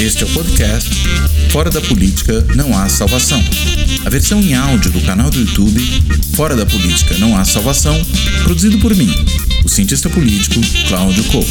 Este é o podcast Fora da Política Não Há Salvação. A versão em áudio do canal do YouTube Fora da Política Não Há Salvação, produzido por mim, o cientista político Cláudio Couto.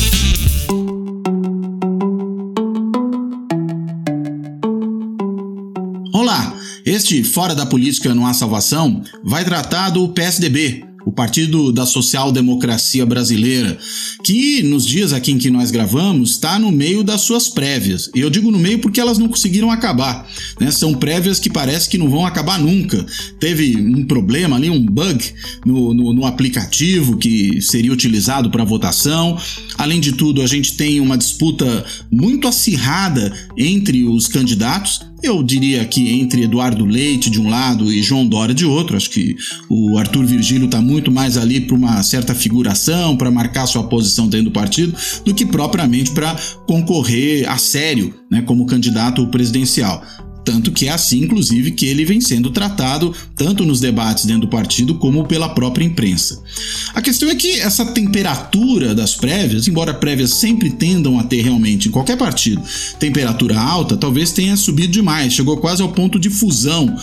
Olá, este Fora da Política Não Há Salvação vai tratar do PSDB, o Partido da Social Democracia Brasileira, que nos dias aqui em que nós gravamos está no meio das suas prévias. E eu digo no meio porque elas não conseguiram acabar. Né? São prévias que parece que não vão acabar nunca. Teve um problema ali, um bug no, no, no aplicativo que seria utilizado para votação. Além de tudo, a gente tem uma disputa muito acirrada entre os candidatos eu diria que entre Eduardo Leite de um lado e João Dória de outro, acho que o Arthur Virgílio está muito mais ali para uma certa figuração, para marcar sua posição dentro do partido, do que propriamente para concorrer a sério né, como candidato presidencial. Tanto que é assim, inclusive, que ele vem sendo tratado tanto nos debates dentro do partido como pela própria imprensa. A questão é que essa temperatura das prévias, embora prévias sempre tendam a ter realmente em qualquer partido temperatura alta, talvez tenha subido demais, chegou quase ao ponto de fusão,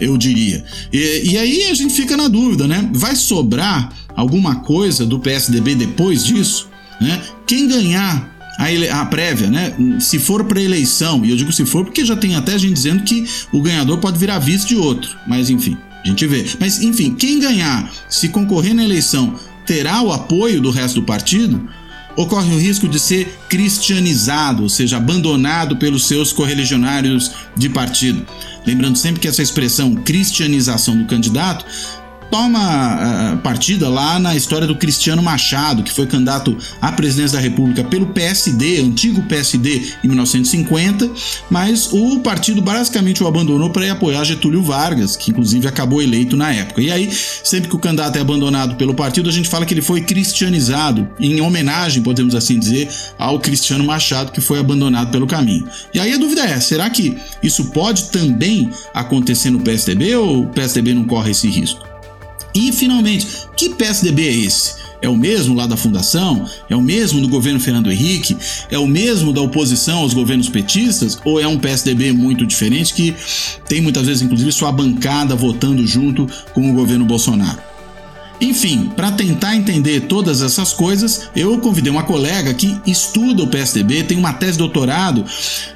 eu diria. E, e aí a gente fica na dúvida, né? Vai sobrar alguma coisa do PSDB depois disso? Né? Quem ganhar a, a prévia, né? Se for para eleição, e eu digo se for porque já tem até gente dizendo que o ganhador pode virar vice de outro, mas enfim, a gente vê. Mas enfim, quem ganhar, se concorrer na eleição, terá o apoio do resto do partido? Ocorre o risco de ser cristianizado, ou seja, abandonado pelos seus correligionários de partido. Lembrando sempre que essa expressão cristianização do candidato toma uh, partida lá na história do Cristiano Machado, que foi candidato à presidência da República pelo PSD, antigo PSD, em 1950, mas o partido basicamente o abandonou para ir apoiar Getúlio Vargas, que inclusive acabou eleito na época. E aí, sempre que o candidato é abandonado pelo partido, a gente fala que ele foi cristianizado, em homenagem, podemos assim dizer, ao Cristiano Machado, que foi abandonado pelo caminho. E aí a dúvida é: será que isso pode também acontecer no PSDB ou o PSDB não corre esse risco? E finalmente, que PSDB é esse? É o mesmo lá da fundação? É o mesmo do governo Fernando Henrique? É o mesmo da oposição aos governos petistas? Ou é um PSDB muito diferente que tem muitas vezes, inclusive, sua bancada votando junto com o governo Bolsonaro? Enfim, para tentar entender todas essas coisas, eu convidei uma colega que estuda o PSDB, tem uma tese de doutorado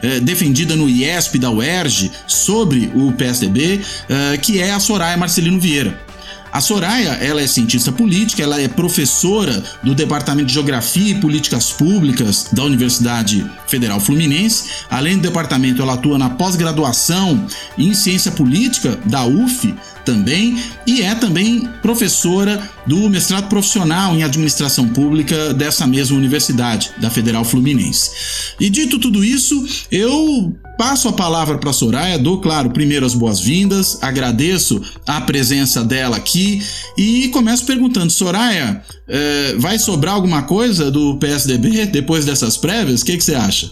eh, defendida no IESP da UERJ sobre o PSDB, eh, que é a Soraya Marcelino Vieira. A Soraya, ela é cientista política, ela é professora do Departamento de Geografia e Políticas Públicas da Universidade Federal Fluminense. Além do departamento, ela atua na pós-graduação em Ciência Política da UF também e é também professora do mestrado profissional em administração pública dessa mesma universidade, da Federal Fluminense. E dito tudo isso, eu passo a palavra para a Soraya, dou, claro, primeiro as boas-vindas, agradeço a presença dela aqui e começo perguntando: Soraya, é, vai sobrar alguma coisa do PSDB depois dessas prévias? O que, que você acha?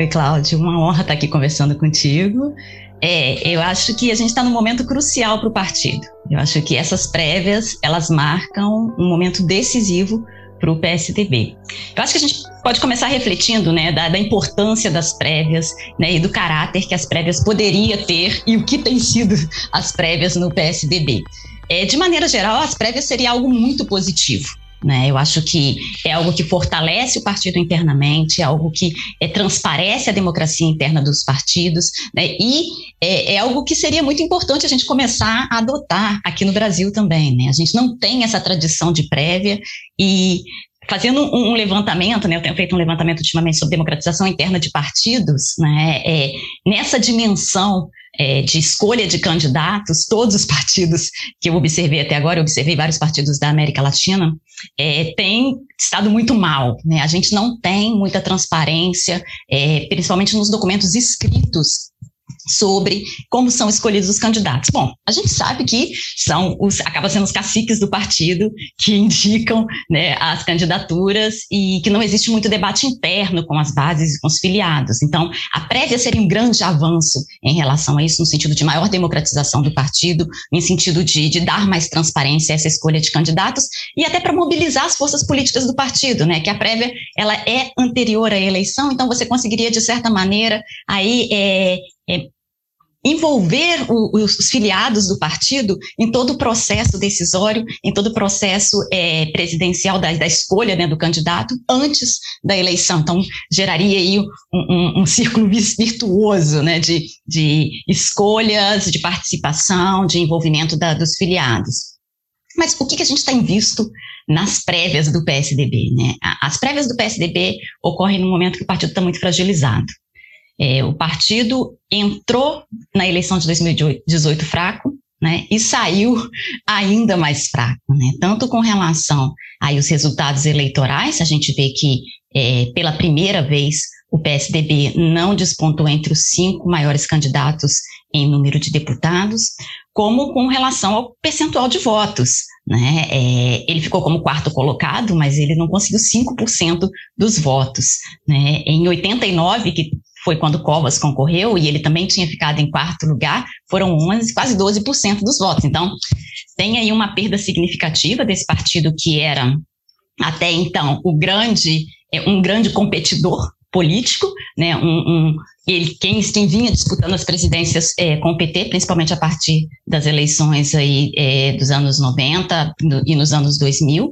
Oi, Cláudio, uma honra estar aqui conversando contigo. É, eu acho que a gente está num momento crucial para o partido. Eu acho que essas prévias elas marcam um momento decisivo para o PSDB. Eu acho que a gente pode começar refletindo, né, da, da, importância das prévias, né, e do caráter que as prévias poderia ter e o que tem sido as prévias no PSDB. É, de maneira geral, as prévias seria algo muito positivo. Né? Eu acho que é algo que fortalece o partido internamente, é algo que é, transparece a democracia interna dos partidos, né? e é, é, algo que seria muito importante a gente começar a adotar aqui no Brasil também. Né? A gente não tem essa tradição de prévia, e fazendo um, um levantamento, né? eu tenho feito um levantamento ultimamente sobre democratização interna de partidos, né? É, nessa dimensão é, de escolha de candidatos, todos os partidos que eu observei até agora, eu observei vários partidos da América Latina, é, estado muito mal. Né? A gente não tem muita transparência, é, principalmente nos documentos escritos sobre como são escolhidos os candidatos. Bom, a gente sabe que são os, acaba sendo os caciques do partido que indicam né, as candidaturas e que não existe muito debate interno com as bases e com os filiados. Então, a prévia seria um grande avanço em relação a isso, no sentido de maior democratização do partido, em sentido de, de dar mais transparência a essa escolha de candidatos e até para mobilizar as forças políticas do partido, né? Que a prévia ela é anterior à eleição, então você conseguiria de certa maneira aí é, é, envolver o, os, os, filiados do partido em todo o processo decisório, em todo o processo é, presidencial da, da escolha né, do candidato antes da eleição. Então, geraria aí um, um, um círculo virtuoso né, de, de escolhas, de participação, de envolvimento da, dos filiados. Mas o que, que a gente tem visto nas prévias do PSDB? Né? As prévias do PSDB ocorrem no momento que o partido está muito fragilizado. É, o partido entrou na eleição de 2018 fraco, né, e saiu ainda mais fraco, né, tanto com relação aí os resultados eleitorais, a gente vê que é, pela primeira vez o PSDB não despontou entre os cinco maiores candidatos em número de deputados, como com relação ao percentual de votos. Né? É, ele ficou como quarto colocado, mas ele não conseguiu 5% dos votos. Né? Em 89, que foi quando Covas concorreu, e ele também tinha ficado em quarto lugar, foram 11, quase 12% dos votos. Então, tem aí uma perda significativa desse partido que era, até então, o grande, é, um grande competidor político, né, um, um, ele, quem, quem vinha disputando as presidências é, com o PT, principalmente a partir das eleições aí é, dos anos 90 no, e nos anos 2000,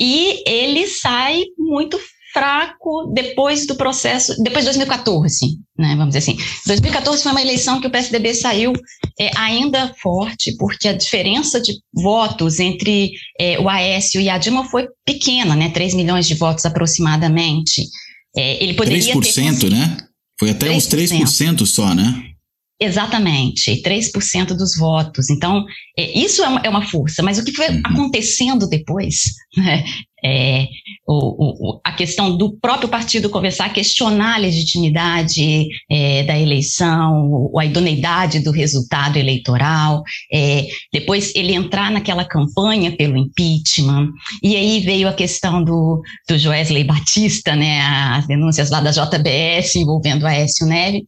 e ele sai muito fraco depois do processo, depois de 2014, né, vamos dizer assim. 2014 foi uma eleição que o PSDB saiu é, ainda forte, porque a diferença de votos entre é, o Aécio e a Dilma foi pequena, né, 3 milhões de votos aproximadamente. É, ele poderia 3%, ter... né? Foi até 3%. uns 3% só, né? Exatamente, 3% dos votos. Então, é, isso é uma, é uma, força, mas o que foi uhum. acontecendo depois né, é, o, o, a questão do próprio partido começar a questionar a legitimidade é, da eleição, a idoneidade do resultado eleitoral, é, depois ele entrar naquela campanha pelo impeachment, e aí veio a questão do, do Joesley Batista, né, as denúncias lá da JBS envolvendo Aécio Neves,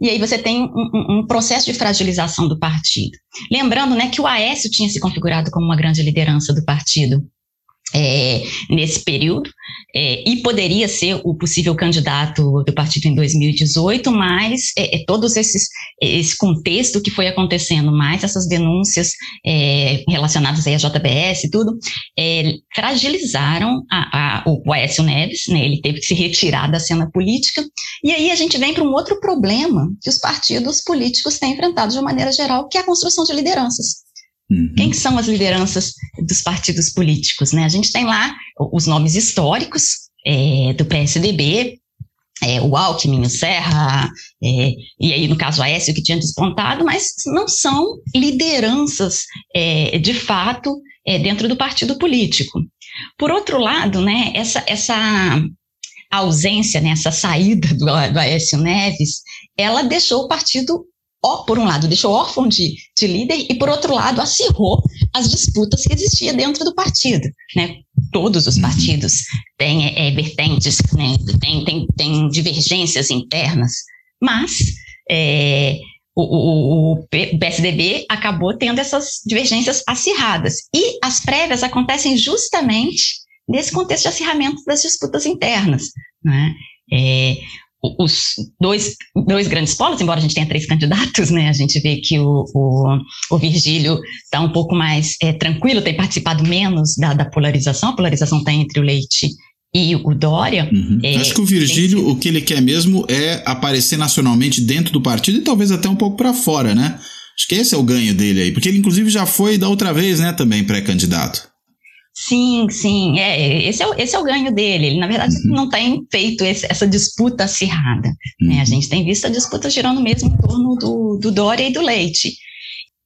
e aí você tem um, um processo de fragilização do partido. Lembrando né, que o Aécio tinha se configurado como uma grande liderança do partido é, nesse período, é, e poderia ser o possível candidato do partido em 2018, mas é, é todos esses esse contexto que foi acontecendo, mais essas denúncias é, relacionadas aí à JBS e tudo, é, fragilizaram a, a, o Aécio Neves, né, ele teve que se retirar da cena política, e aí a gente vem para um outro problema que os partidos políticos têm enfrentado de uma maneira geral, que é a construção de lideranças. Uhum. Quem são as lideranças dos partidos políticos? Né? A gente tem lá os nomes históricos é, do PSDB, é, o Alckmin, o Serra, é, e aí no caso Aécio que tinha despontado, mas não são lideranças é, de fato é, dentro do partido político. Por outro lado, né, essa, essa ausência, né, essa saída do, do Aécio Neves, ela deixou o partido por um lado, deixou órfão de, de líder e, por outro lado, acirrou as disputas que existiam dentro do partido. Né? Todos os uhum. partidos têm é, vertentes, né? têm, têm, têm divergências internas, mas é, o, o, o, PSDB acabou tendo essas divergências acirradas. E as prévias acontecem justamente nesse contexto de acirramento das disputas internas. Né? É, os dois, dois grandes polos, embora a gente tenha três candidatos, né, a gente vê que o, o, o Virgílio está um pouco mais é, tranquilo, tem participado menos da, da polarização, a polarização está entre o Leite e o Dória. Uhum. É, Acho que o Virgílio, tem... o que ele quer mesmo é aparecer nacionalmente dentro do partido e talvez até um pouco para fora, né? Acho que esse é o ganho dele aí, porque ele inclusive já foi da outra vez, né, também pré-candidato. Sim, sim, é, esse, é, o, esse é o ganho dele. Ele, na verdade, uhum. não tem feito esse, essa disputa acirrada. Uhum. Né? A uhum. gente tem visto a disputa girando mesmo em torno do, do Dória e do Leite.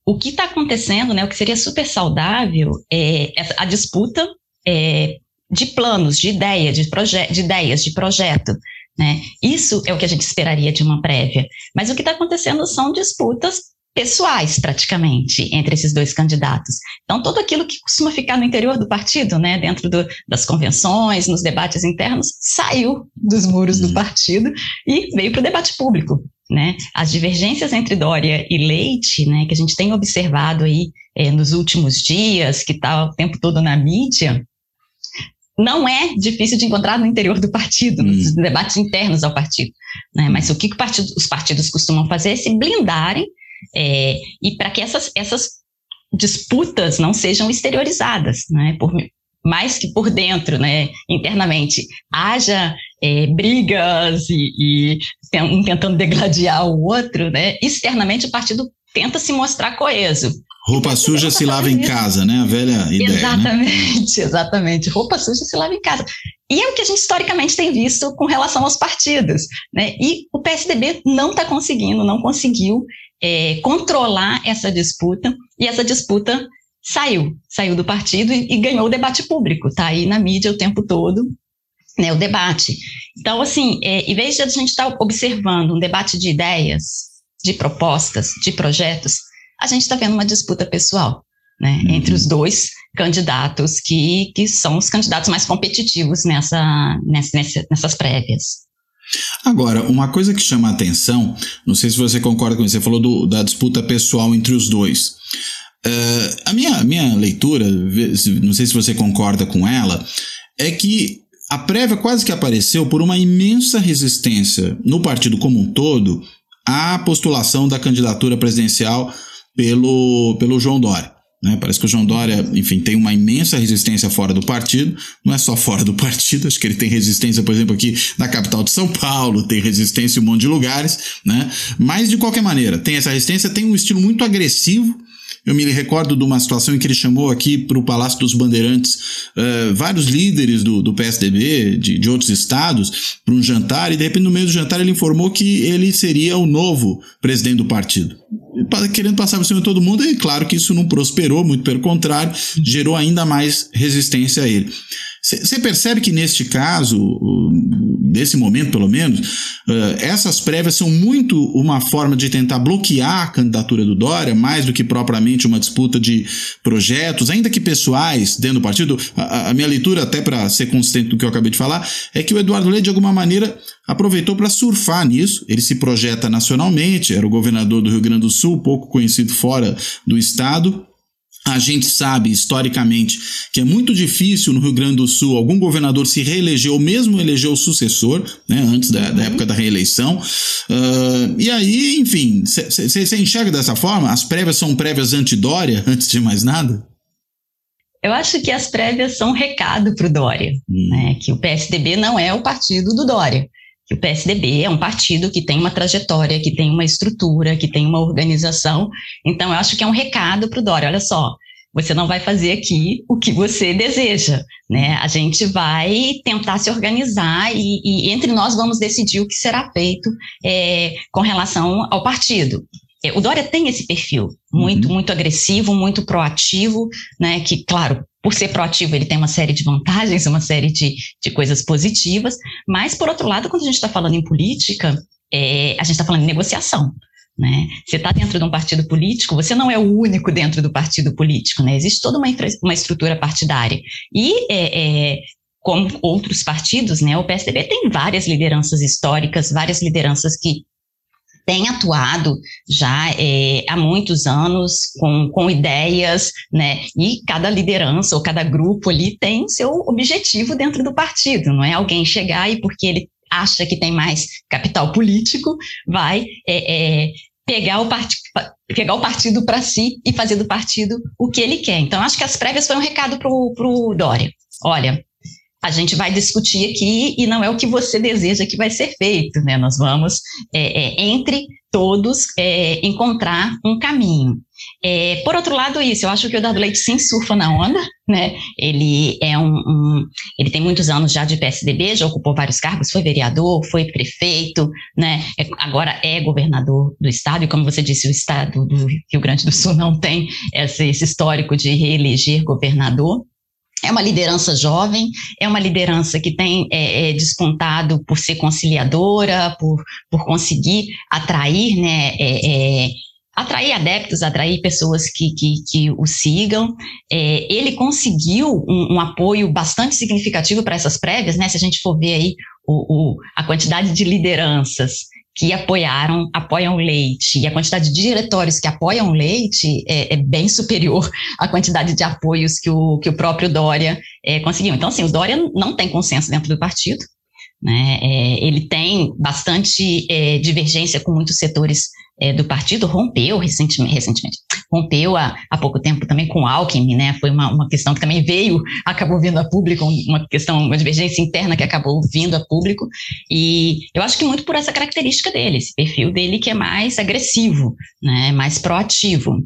O que está acontecendo, né, o que seria super saudável, é a disputa é, de planos, de ideia, de, de ideias, de projeto. Né? Isso é o que a gente esperaria de uma prévia. Mas o que está acontecendo são disputas pessoais, praticamente, entre esses dois candidatos. Então, tudo aquilo que costuma ficar no interior do partido, né, dentro do, das convenções, nos debates internos, saiu dos muros do hum. partido e veio para o debate público. Né? As divergências entre Dória e Leite, né, que a gente tem observado aí é, nos últimos dias, que está o tempo todo na mídia, não é difícil de encontrar no interior do partido, hum. nos debates internos ao partido. Né? Mas o que, que partido, os partidos costumam fazer é se blindarem é, e para que essas, essas disputas não sejam exteriorizadas, né? Por, mais que por dentro, né, internamente, haja é, brigas e, e um tentando degladiar o outro, né, externamente o partido tenta se mostrar coeso. Roupa suja se lava em casa, né? A velha ideia. Né? Exatamente, né? exatamente. Roupa suja se lava em casa. E é o que a gente historicamente tem visto com relação aos partidos. Né? E o PSDB não está conseguindo, não conseguiu é, controlar essa disputa, e essa disputa saiu, saiu do partido e, e ganhou o debate público, está aí na mídia o tempo todo, né, o debate. Então, assim, é, em vez de a gente estar tá observando um debate de ideias, de propostas, de projetos, a gente está vendo uma disputa pessoal, né, uhum. entre os dois candidatos que, que são os candidatos mais competitivos nessa, nessa, nessas prévias. Agora, uma coisa que chama a atenção, não sei se você concorda com isso, você falou do, da disputa pessoal entre os dois. Uh, a minha, minha leitura, não sei se você concorda com ela, é que a prévia quase que apareceu por uma imensa resistência no partido como um todo à postulação da candidatura presidencial pelo, pelo João Dória. Né? Parece que o João Dória, enfim, tem uma imensa resistência fora do partido. Não é só fora do partido, acho que ele tem resistência, por exemplo, aqui na capital de São Paulo, tem resistência em um monte de lugares, né? Mas, de qualquer maneira, tem essa resistência, tem um estilo muito agressivo eu me recordo de uma situação em que ele chamou aqui para o Palácio dos Bandeirantes uh, vários líderes do, do PSDB, de, de outros estados, para um jantar, e de repente, no meio do jantar, ele informou que ele seria o novo presidente do partido. Querendo passar por cima de todo mundo, e claro que isso não prosperou, muito pelo contrário, gerou ainda mais resistência a ele. Você percebe que neste caso, nesse momento pelo menos, essas prévias são muito uma forma de tentar bloquear a candidatura do Dória, mais do que propriamente uma disputa de projetos, ainda que pessoais dentro do partido. A, minha leitura, até para ser consistente do que eu acabei de falar, é que o Eduardo Leite, de alguma maneira, aproveitou para surfar nisso. Ele se projeta nacionalmente, era o governador do Rio Grande do Sul, pouco conhecido fora do estado a gente sabe historicamente que é muito difícil no Rio Grande do Sul algum governador se reeleger ou mesmo eleger o sucessor, né, antes da, da uhum. época da reeleição. Uh, e aí, enfim, você enxerga dessa forma? As prévias são prévias anti-Dória, antes de mais nada? Eu acho que as prévias são um recado para o Dória, hum. né, que o PSDB não é o partido do Dória que o PSDB é um partido que tem uma trajetória, que tem uma estrutura, que tem uma organização. Então, eu acho que é um recado para o Dória. Olha só, você não vai fazer aqui o que você deseja, né? A gente vai tentar se organizar e, e entre nós vamos decidir o que será feito é, com relação ao partido. É, o Dória tem esse perfil muito, uhum. muito agressivo, muito proativo, né? Que, claro, por ser proativo, ele tem uma série de vantagens, uma série de, de coisas positivas, mas, por outro lado, quando a gente está falando em política, é, a gente está falando em negociação. Né? Você está dentro de um partido político, você não é o único dentro do partido político, né? existe toda uma, uma estrutura partidária. E é, é, como outros partidos, né, o PSDB tem várias lideranças históricas, várias lideranças que tem atuado já é, há muitos anos com, com ideias, né? E cada liderança ou cada grupo ali tem seu objetivo dentro do partido, não é alguém chegar e porque ele acha que tem mais capital político, vai é, é, pegar, o part... pegar o partido para si e fazer do partido o que ele quer. Então, acho que as prévias foi um recado para o Dória. Olha, a gente vai discutir aqui e não é o que você deseja que vai ser feito, né? Nós vamos, é, é, entre todos, é, encontrar um caminho. É, por outro lado, isso, eu acho que o Dado Leite sim surfa na onda, né? Ele é um, um, ele tem muitos anos já de PSDB, já ocupou vários cargos, foi vereador, foi prefeito, né? É, agora é governador do estado, e como você disse, o estado do Rio Grande do Sul não tem esse, esse histórico de reeleger governador. É uma liderança jovem, é uma liderança que tem é, é, despontado por ser conciliadora, por, por conseguir atrair, né, é, é atrair adeptos, atrair pessoas que, que, que o sigam. É, ele conseguiu um, um, apoio bastante significativo para essas prévias, né? Se a gente for ver aí o, o, a quantidade de lideranças que apoiaram, apoiam o leite, e a quantidade de diretórios que apoiam o leite é, é bem superior à quantidade de apoios que o, que o próprio Dória é, conseguiu. Então, assim, o Dória não tem consenso dentro do partido, né? É, ele tem bastante é, divergência com muitos setores é, do partido, rompeu recentemente, recentemente rompeu há, há pouco tempo também com Alckmin, né? Foi uma, uma questão que também veio, acabou vindo a público, uma questão, uma divergência interna que acabou vindo a público. E eu acho que muito por essa característica dele, esse perfil dele que é mais agressivo, né? Mais proativo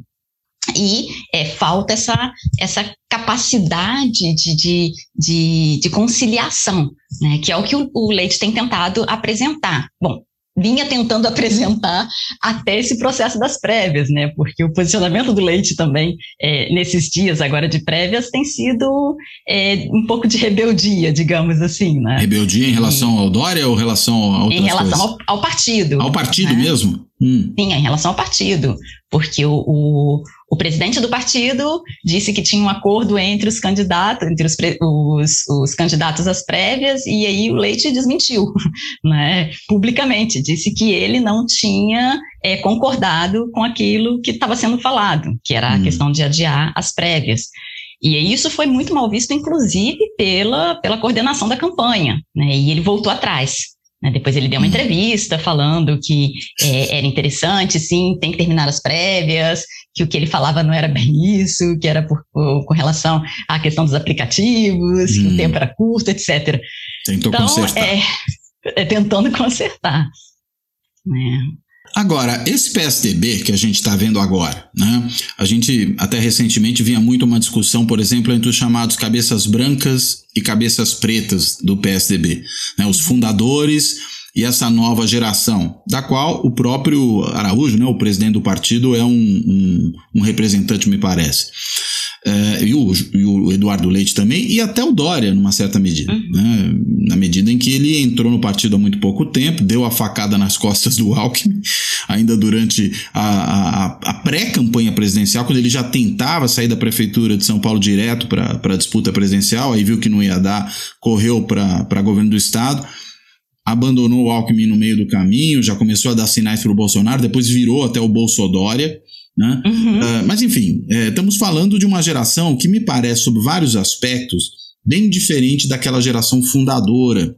e é, falta essa, essa capacidade de, de, de, de conciliação, né, que é o que o, o Leite tem tentado apresentar. Bom, vinha tentando apresentar até esse processo das prévias, né? Porque o posicionamento do Leite também é, nesses dias agora de prévias tem sido é, um pouco de rebeldia, digamos assim, né? Rebeldia em relação e, ao Dória ou em relação a outras Em relação ao, ao, partido. Ao partido né? mesmo? Hum. Sim, em relação ao partido, porque o, o, o, presidente do partido disse que tinha um acordo entre os candidatos, entre os, os, os candidatos às prévias, e aí o Leite desmentiu, né, publicamente, disse que ele não tinha é, concordado com aquilo que estava sendo falado, que era hum. a questão de adiar as prévias. E isso foi muito mal visto, inclusive, pela, pela coordenação da campanha, né, e ele voltou atrás. Né? Depois ele deu uma uhum. entrevista falando que é, era interessante, sim, tem que terminar as prévias, que o que ele falava não era bem isso, que era por, por com relação à questão dos aplicativos, hum. que o uhum. tempo era curto, etc. Tentou então, consertar. É, é tentando consertar. Né? Agora, esse PSDB que a gente está vendo agora, né? A gente até recentemente vinha muito uma discussão, por exemplo, entre os chamados cabeças brancas e cabeças pretas do PSDB, né? Os fundadores e essa nova geração, da qual o próprio Araújo, né, o presidente do partido, é um, um, um representante, me parece. É, e, o, e, o, Eduardo Leite também, e até o Dória, numa certa medida. Uhum. Né? Na medida em que ele entrou no partido há muito pouco tempo, deu a facada nas costas do Alckmin, ainda durante a, a, a pré-campanha presidencial, quando ele já tentava sair da prefeitura de São Paulo direto para a disputa presidencial, aí viu que não ia dar, correu para governo do Estado abandonou o Alckmin no meio do caminho, já começou a dar sinais para o Bolsonaro, depois virou até o Bolsodória. Né? Uhum. Uh, mas, enfim, é, estamos falando de uma geração que me parece, sob vários aspectos, bem diferente daquela geração fundadora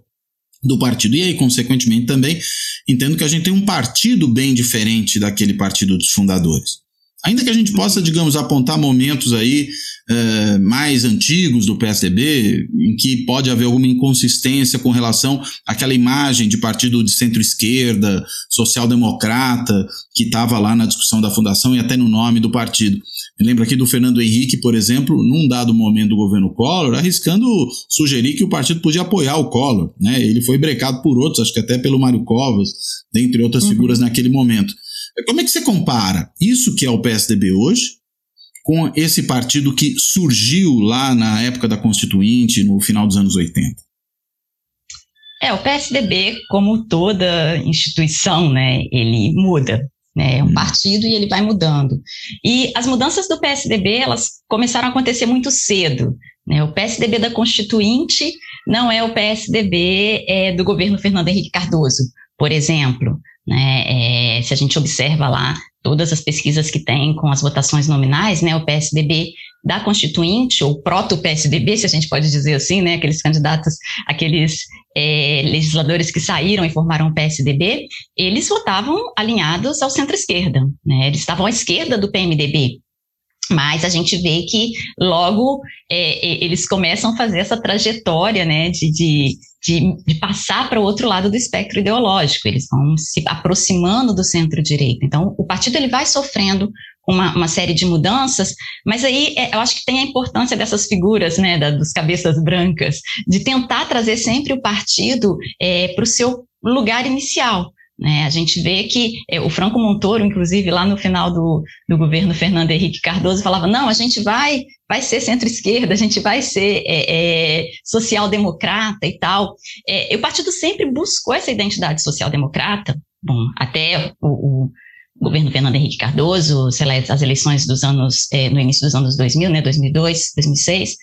do partido. E aí, consequentemente, também entendo que a gente tem um partido bem diferente daquele partido dos fundadores. Ainda que a gente possa, digamos, apontar momentos aí uh, mais antigos do PSDB, em que pode haver alguma inconsistência com relação àquela imagem de partido de centro-esquerda, social-democrata, que estava lá na discussão da fundação e até no nome do partido. Me lembro aqui do Fernando Henrique, por exemplo, num dado momento do governo Collor, arriscando sugerir que o partido podia apoiar o Collor. Né? Ele foi brecado por outros, acho que até pelo Mário Covas, dentre outras uhum. figuras naquele momento. Como é que você compara isso que é o PSDB hoje com esse partido que surgiu lá na época da Constituinte, no final dos anos 80? É, o PSDB, como toda instituição, né, ele muda. Né, é um hum. partido e ele vai mudando. E as mudanças do PSDB, elas começaram a acontecer muito cedo. Né? O PSDB da Constituinte não é o PSDB é, do governo Fernando Henrique Cardoso, por exemplo. Né? É, se a gente observa lá todas as pesquisas que tem com as votações nominais, né, o PSDB da Constituinte, ou proto-PSDB, se a gente pode dizer assim, né, aqueles candidatos, aqueles é, legisladores que saíram e formaram o PSDB, eles votavam alinhados ao centro-esquerda, né, eles estavam à esquerda do PMDB, mas a gente vê que logo é, eles começam a fazer essa trajetória né, de, de, de, de passar para o outro lado do espectro ideológico, eles vão se aproximando do centro-direita. Então, o partido ele vai sofrendo uma, uma série de mudanças, mas aí é, eu acho que tem a importância dessas figuras, né, da, dos cabeças brancas, de tentar trazer sempre o partido é, para o seu lugar inicial, Né? A gente vê que é, o Franco Montoro, inclusive, lá no final do, do governo Fernando Henrique Cardoso, falava: não, a gente vai, vai ser centro-esquerda, a gente vai ser é, é, social-democrata e tal. É, o partido sempre buscou essa identidade social-democrata, bom, até o, o governo Fernando Henrique Cardoso, as eleições dos anos, é, no início dos anos 2000, né, 2002, 2006,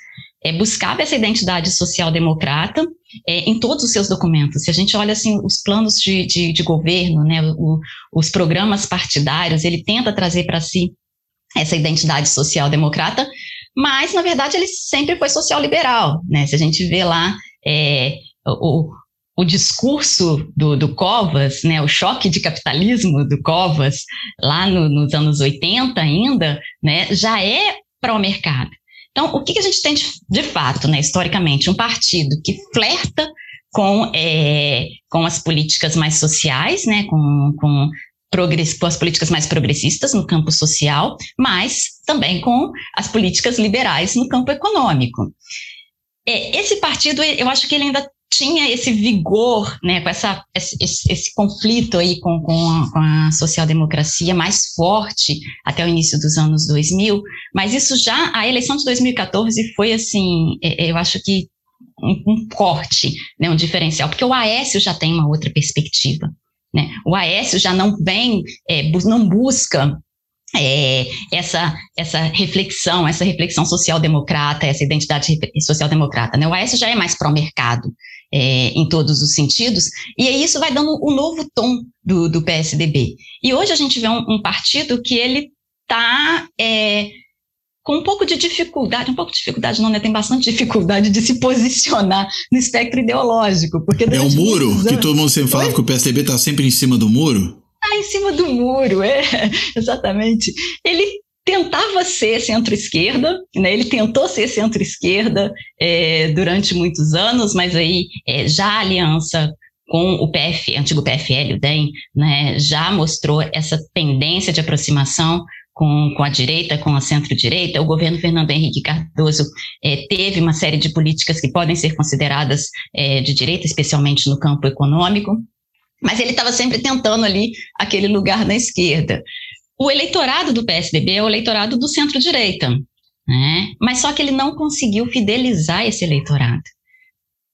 é, buscava essa identidade social-democrata é, em todos os seus documentos. Se a gente olha assim os planos de, de, de governo, né, o, os programas partidários, ele tenta trazer para si essa identidade social-democrata, mas na verdade ele sempre foi social-liberal. Né? Se a gente vê lá é, o, o discurso do, do, Covas, né, o choque de capitalismo do Covas, lá no, nos anos 80 ainda, né, já é para o mercado. Então, o que, que a gente tem de, de, fato, né, historicamente? Um partido que flerta com, é, com as políticas mais sociais, né, com, com, progress, com as políticas mais progressistas no campo social, mas também com as políticas liberais no campo econômico. É, esse partido, eu acho que ele ainda tinha esse vigor, né, com essa, esse, esse conflito aí com, com a, com, a, social-democracia mais forte até o início dos anos 2000, mas isso já, a eleição de 2014 foi assim, é, é, eu acho que um, um corte, né, um diferencial, porque o Aécio já tem uma outra perspectiva, né, o Aécio já não vem, é, não busca é, essa, essa reflexão, essa reflexão social-democrata, essa identidade social-democrata. Né? O Aécio já é mais pró-mercado é, em todos os sentidos, e aí isso vai dando um novo tom do, do PSDB. E hoje a gente vê um, um partido que ele está é, com um pouco de dificuldade, um pouco de dificuldade não, né? Tem bastante dificuldade de se posicionar no espectro ideológico. Porque é o muro, anos, que todo mundo sempre fala que o PSDB está sempre em cima do muro? Está em cima do muro, é, exatamente. Ele tentava ser centro-esquerda, né? ele tentou ser centro-esquerda é, durante muitos anos, mas aí é, já a aliança com o PF, antigo PFL, o DEM, né, já mostrou essa tendência de aproximação com, com a direita, com a centro-direita. O governo Fernando Henrique Cardoso é, teve uma série de políticas que podem ser consideradas é, de direita, especialmente no campo econômico, mas ele estava sempre tentando ali aquele lugar na esquerda. O eleitorado do PSDB é o eleitorado do centro-direita, né? mas só que ele não conseguiu fidelizar esse eleitorado.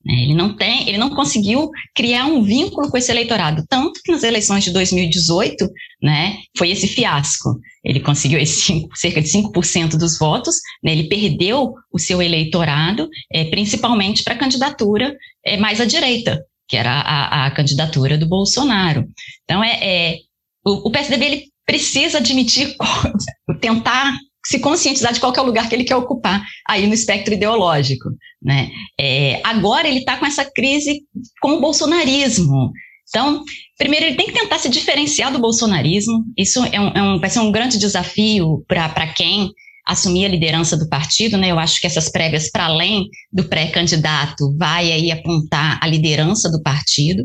Né? Ele não tem, ele não conseguiu criar um vínculo com esse eleitorado, tanto que nas eleições de 2018, né, foi esse fiasco. Ele conseguiu esse cerca de 5% dos votos, né, ele perdeu o seu eleitorado, é, principalmente para a candidatura é, mais à direita, que era a, a candidatura do Bolsonaro. Então, é, é o, o, PSDB ele precisa admitir, tentar se conscientizar de qual é o lugar que ele quer ocupar aí no espectro ideológico. Né? É, agora ele está com essa crise com o bolsonarismo. Então, primeiro, ele tem que tentar se diferenciar do bolsonarismo. Isso é um, é um, vai ser um grande desafio para quem assumir a liderança do partido, né? Eu acho que essas prévias, para além do pré-candidato, vai aí apontar a liderança do partido.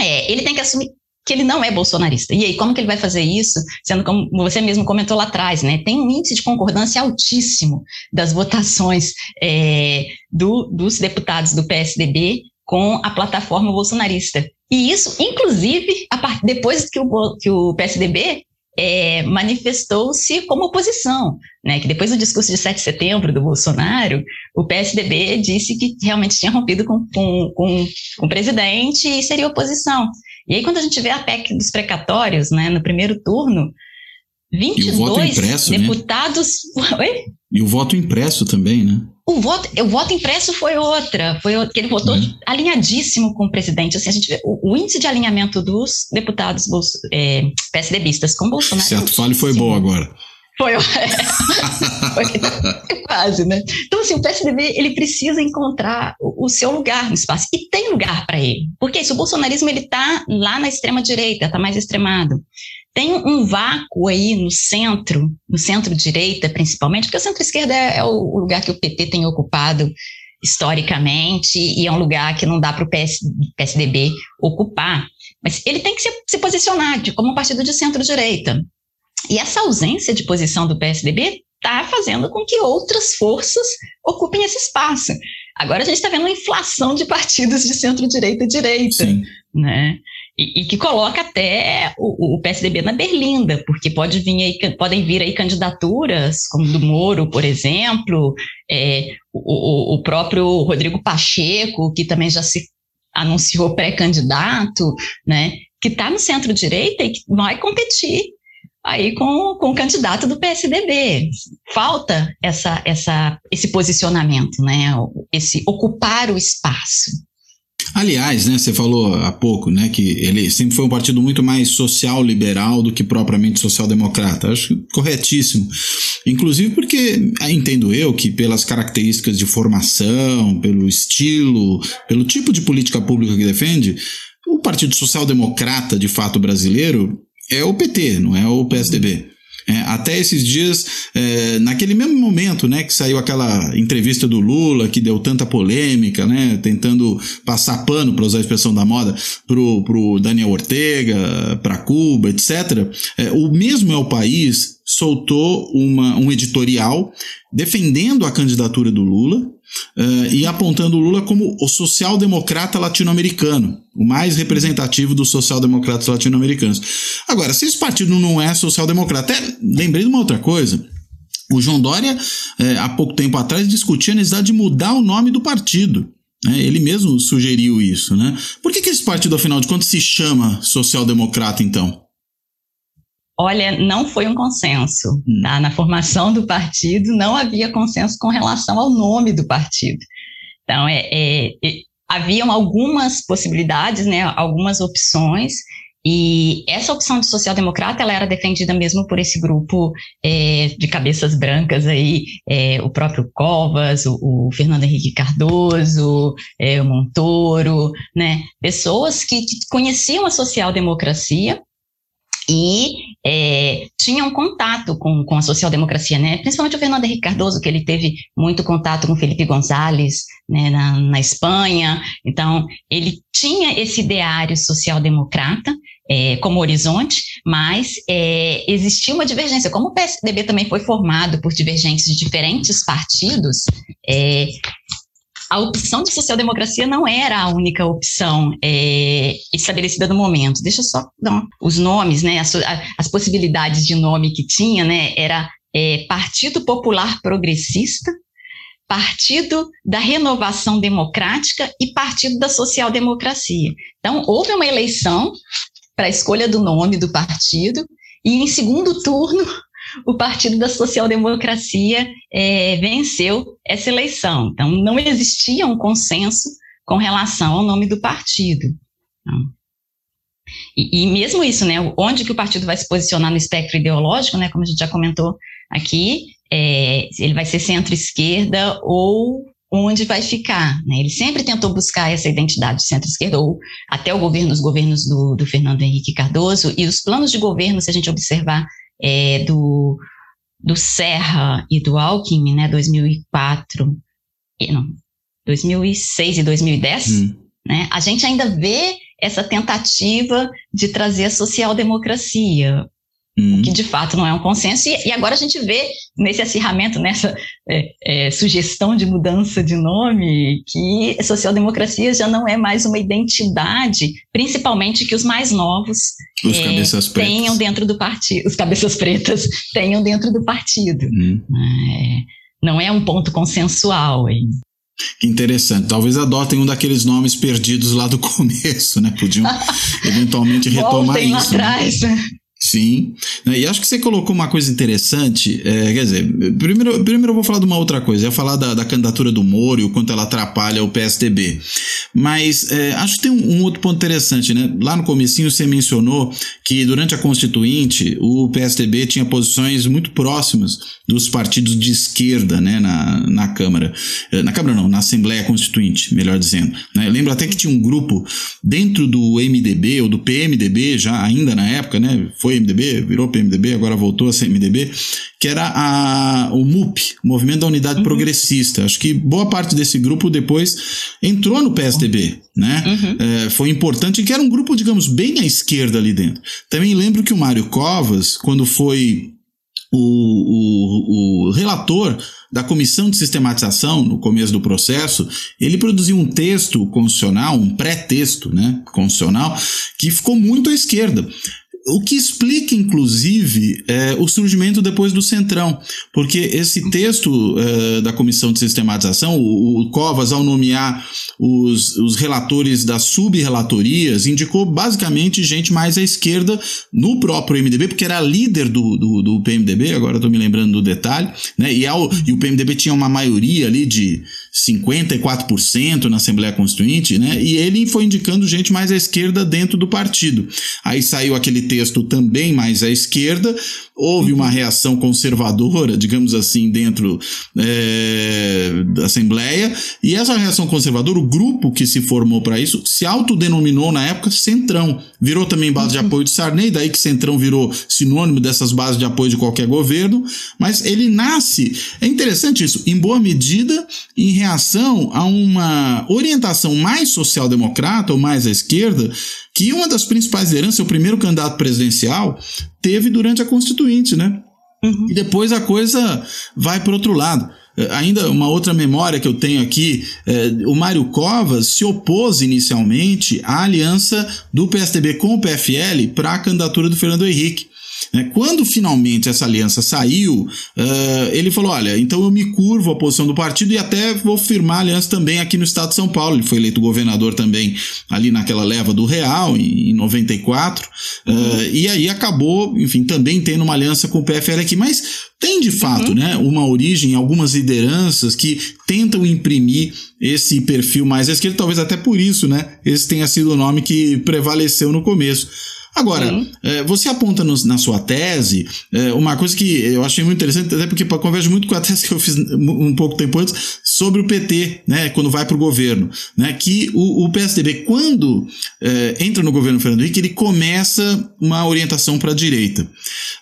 É, ele tem que assumir que ele não é bolsonarista. E aí, como que ele vai fazer isso? Sendo como você mesmo comentou lá atrás, né? Tem um índice de concordância altíssimo das votações é, do, dos deputados do PSDB com a plataforma bolsonarista. E isso, inclusive, a, depois que o, que o PSDB é, manifestou-se como oposição, né? Que depois do discurso de 7 de setembro do Bolsonaro, o PSDB disse que realmente tinha rompido com, com, com, com o presidente e seria oposição. E aí, quando a gente vê a PEC dos precatórios, né, no primeiro turno, 22 impresso, né? deputados. Né? E o voto impresso também, né? O voto, o voto impresso foi outra, foi que ele votou é. alinhadíssimo com o presidente. Assim, a gente vê o, o índice de alinhamento dos deputados bolso, é, PSDBistas com Bolsonaro. Certo, fale foi bom agora. Foi, foi quase, né? Então, assim, o PSDB, ele precisa encontrar o, o seu lugar no espaço. E tem lugar para ele. Porque isso, o bolsonarismo, ele está lá na extrema-direita, está mais extremado. Tem um vácuo aí no centro, no centro-direita, principalmente, porque o centro-esquerda é, é o lugar que o PT tem ocupado historicamente e é um lugar que não dá para o PS, PSDB ocupar. Mas ele tem que se, se posicionar de, como um partido de centro-direita. E essa ausência de posição do PSDB está fazendo com que outras forças ocupem esse espaço. Agora a gente está vendo uma inflação de partidos de centro-direita e direita, né? e, e, que coloca até o, o, PSDB na berlinda, porque pode vir aí, podem vir aí candidaturas, como do Moro, por exemplo, é, o, o, próprio Rodrigo Pacheco, que também já se anunciou pré-candidato, né, que está no centro-direita e que vai competir aí com, com o candidato do PSDB. Falta essa, essa, esse posicionamento, né, esse ocupar o espaço. Aliás, né, você falou há pouco, né, que ele sempre foi um partido muito mais social-liberal do que propriamente social-democrata. Acho corretíssimo. Inclusive porque ah, entendo eu que pelas características de formação, pelo estilo, pelo tipo de política pública que defende, o Partido Social Democrata, de fato brasileiro, é o PT, não é o PSDB. É, até esses dias, é, naquele mesmo momento, né, que saiu aquela entrevista do Lula que deu tanta polêmica, né, tentando passar pano, para usar a expressão da moda, pro, pro Daniel Ortega, para Cuba, etc. É, o mesmo é o país soltou uma, um editorial defendendo a candidatura do Lula, uh, e apontando Lula como o social-democrata latino-americano, o mais representativo dos social-democratas latino-americanos. Agora, se esse partido não é social-democrata, até lembrei de uma outra coisa. O João Dória, eh, há pouco tempo atrás, discutia a necessidade de mudar o nome do partido. Né? Ele mesmo sugeriu isso. Né? Por que, que esse partido, afinal de contas, se chama social-democrata, então? Olha, não foi um consenso. Na formação do partido, não havia consenso com relação ao nome do partido. Então, é, é, é, haviam algumas possibilidades, né, algumas opções, e essa opção de social-democrata ela era defendida mesmo por esse grupo é, de cabeças brancas aí, é, o próprio Covas, o, o Fernando Henrique Cardoso, é, o Montoro, né, pessoas que, que conheciam a social-democracia e é, tinham contato com, com a social-democracia, né? principalmente o Fernando Henrique Cardoso, que ele teve muito contato com Felipe González né, na, na Espanha, então ele tinha esse ideário social-democrata é, como horizonte, mas é, existia uma divergência. Como o PSDB também foi formado por divergentes de diferentes partidos, é, a opção de social-democracia não era a única opção é, estabelecida no momento. Deixa eu só dar os nomes, né, as, as, possibilidades de nome que tinha, né, era é, Partido Popular Progressista, Partido da Renovação Democrática e Partido da Social Democracia. Então, houve uma eleição para a escolha do nome do partido, e em segundo turno, o Partido da Social Democracia é, venceu essa eleição. Então, não existia um consenso com relação ao nome do partido. E, e, mesmo isso, né, onde que o partido vai se posicionar no espectro ideológico, né, como a gente já comentou aqui, é, ele vai ser centro-esquerda ou onde vai ficar. Né? Ele sempre tentou buscar essa identidade de centro-esquerda, ou até o governo, os governos do, do Fernando Henrique Cardoso, e os planos de governo, se a gente observar é, do, do Serra e do Alckmin, né, 2004, não, 2006 e 2010, hum. né, a gente ainda vê essa tentativa de trazer a social-democracia, Uhum. que de fato não é um consenso, e, e, agora a gente vê nesse acirramento, nessa é, é, sugestão de mudança de nome, que social-democracia já não é mais uma identidade, principalmente que os mais novos os é, tenham dentro do partido, os cabeças pretas tenham dentro do partido. Uhum. É, não é um ponto consensual. Hein? Interessante. Talvez adotem um daqueles nomes perdidos lá do começo, né? Podiam eventualmente retomar Voltem isso. Lá atrás. Né? Sim, né, e acho que você colocou uma coisa interessante. É, quer dizer, primeiro, primeiro eu vou falar de uma outra coisa. Eu ia falar da, da candidatura do Moro e o quanto ela atrapalha o PSDB. Mas é, acho que tem um, um, outro ponto interessante, né? Lá no comecinho você mencionou que durante a Constituinte o PSDB tinha posições muito próximas dos partidos de esquerda, né? Na, na Câmara. É, na Câmara não, na Assembleia Constituinte, melhor dizendo. Né? Eu lembro até que tinha um grupo dentro do MDB ou do PMDB, já ainda na época, né? Foi MDB, virou PMDB, agora voltou a ser MDB, que era a, o MUP, Movimento da Unidade uhum. Progressista. Acho que boa parte desse grupo depois entrou no PSDB, né? Uhum. É, foi importante que era um grupo, digamos, bem à esquerda ali dentro. Também lembro que o Mário Covas, quando foi o, o, o, relator da comissão de sistematização, no começo do processo, ele produziu um texto constitucional, um pré-texto né, constitucional, que ficou muito à esquerda. O que explica, inclusive, é, o surgimento depois do Centrão, porque esse texto é, da Comissão de Sistematização, o, o Covas, ao nomear os, os relatores das sub-relatorias, indicou basicamente gente mais à esquerda no próprio MDB, porque era líder do, do, do PMDB, agora estou me lembrando do detalhe, né? e, ao, e o PMDB tinha uma maioria ali de 54% na Assembleia Constituinte, né? E ele foi indicando gente mais à esquerda dentro do partido. Aí saiu aquele texto também mais à esquerda, houve uma reação conservadora, digamos assim, dentro é, da Assembleia, e essa reação conservadora, o grupo que se formou para isso, se autodenominou na época Centrão. Virou também base de apoio de Sarney, daí que Centrão virou sinônimo dessas bases de apoio de qualquer governo, mas ele nasce, é interessante isso, em boa medida, em reação a uma orientação mais social-democrata ou mais à esquerda, que uma das principais heranças, o primeiro candidato presidencial, teve durante a Constituinte, né? Uhum. E depois a coisa vai para outro lado. É, ainda uma outra memória que eu tenho aqui, é, o Mário Covas se opôs inicialmente à aliança do PSDB com o PFL para a candidatura do Fernando Henrique. Né? Quando finalmente essa aliança saiu, uh, ele falou: olha, então eu me curvo à posição do partido e até vou firmar aliança também aqui no estado de São Paulo. Ele foi eleito governador também ali naquela leva do Real, em, em 94, uh, e aí acabou, enfim, também tendo uma aliança com o PFL aqui. Mas tem de fato uhum. né, uma origem, algumas lideranças que tentam imprimir esse perfil mais à esquerda, talvez até por isso, né? Esse tenha sido o nome que prevaleceu no começo. Agora, é, você aponta no, na sua tese é, uma coisa que eu achei muito interessante, até porque converge muito com a tese que eu fiz um pouco tempo antes sobre o PT, né, quando vai para o governo, né, que o, o PSDB, quando é, entra no governo Fernando Henrique, ele começa uma orientação para a direita.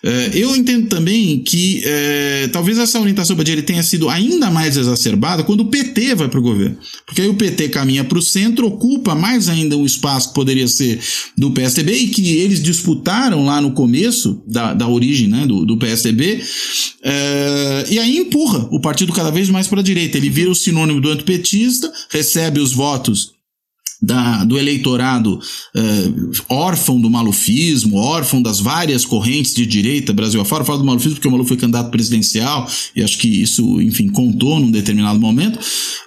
É, eu entendo também que é, talvez essa orientação para a direita tenha sido ainda mais exacerbada quando o PT vai para o governo, porque aí o PT caminha para o centro, ocupa mais ainda um espaço que poderia ser do PSDB e que eles disputaram lá no começo da, da origem né, do, do PSDB, é, e aí empurra o partido cada vez mais para a direita. Ele vira o sinônimo do antipetista, recebe os votos da, do eleitorado é, órfão do malufismo, órfão das várias correntes de direita Brasil afora. Eu falo do malufismo porque o Maluf foi candidato presidencial e acho que isso, enfim, contou num determinado momento.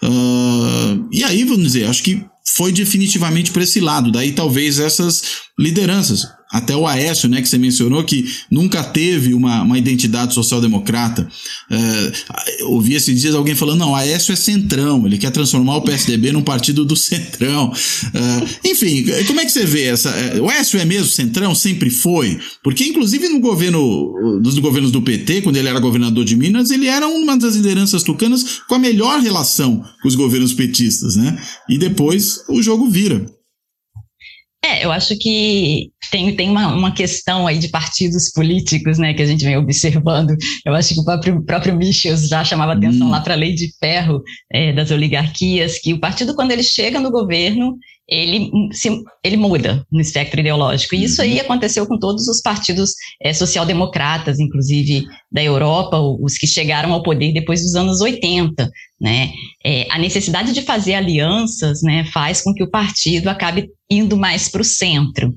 Uh, e aí, vamos dizer, acho que foi definitivamente para esse lado. Daí talvez essas lideranças até o Aécio, né, que você mencionou, que nunca teve uma, uma identidade social-democrata. É, ouvi esses dias alguém falando, não, Aécio é centrão, ele quer transformar o PSDB num partido do centrão. É, enfim, como é que você vê essa... É, o Aécio é mesmo centrão? Sempre foi? Porque, inclusive, no governo, dos governos do PT, quando ele era governador de Minas, ele era uma das lideranças tucanas com a melhor relação com os governos petistas, né? E depois o jogo vira. É, eu acho que tem, tem uma, uma questão aí de partidos políticos, né, que a gente vem observando. Eu acho que o próprio, próprio Michels já chamava atenção hum. lá para a lei de ferro é, das oligarquias, que o partido, quando ele chega no governo, ele, se, ele muda no espectro ideológico. E isso aí uhum. aconteceu com todos os partidos é, social-democratas, inclusive da Europa, os que chegaram ao poder depois dos anos 80. Né? É, a necessidade de fazer alianças né, faz com que o partido acabe indo mais para o centro.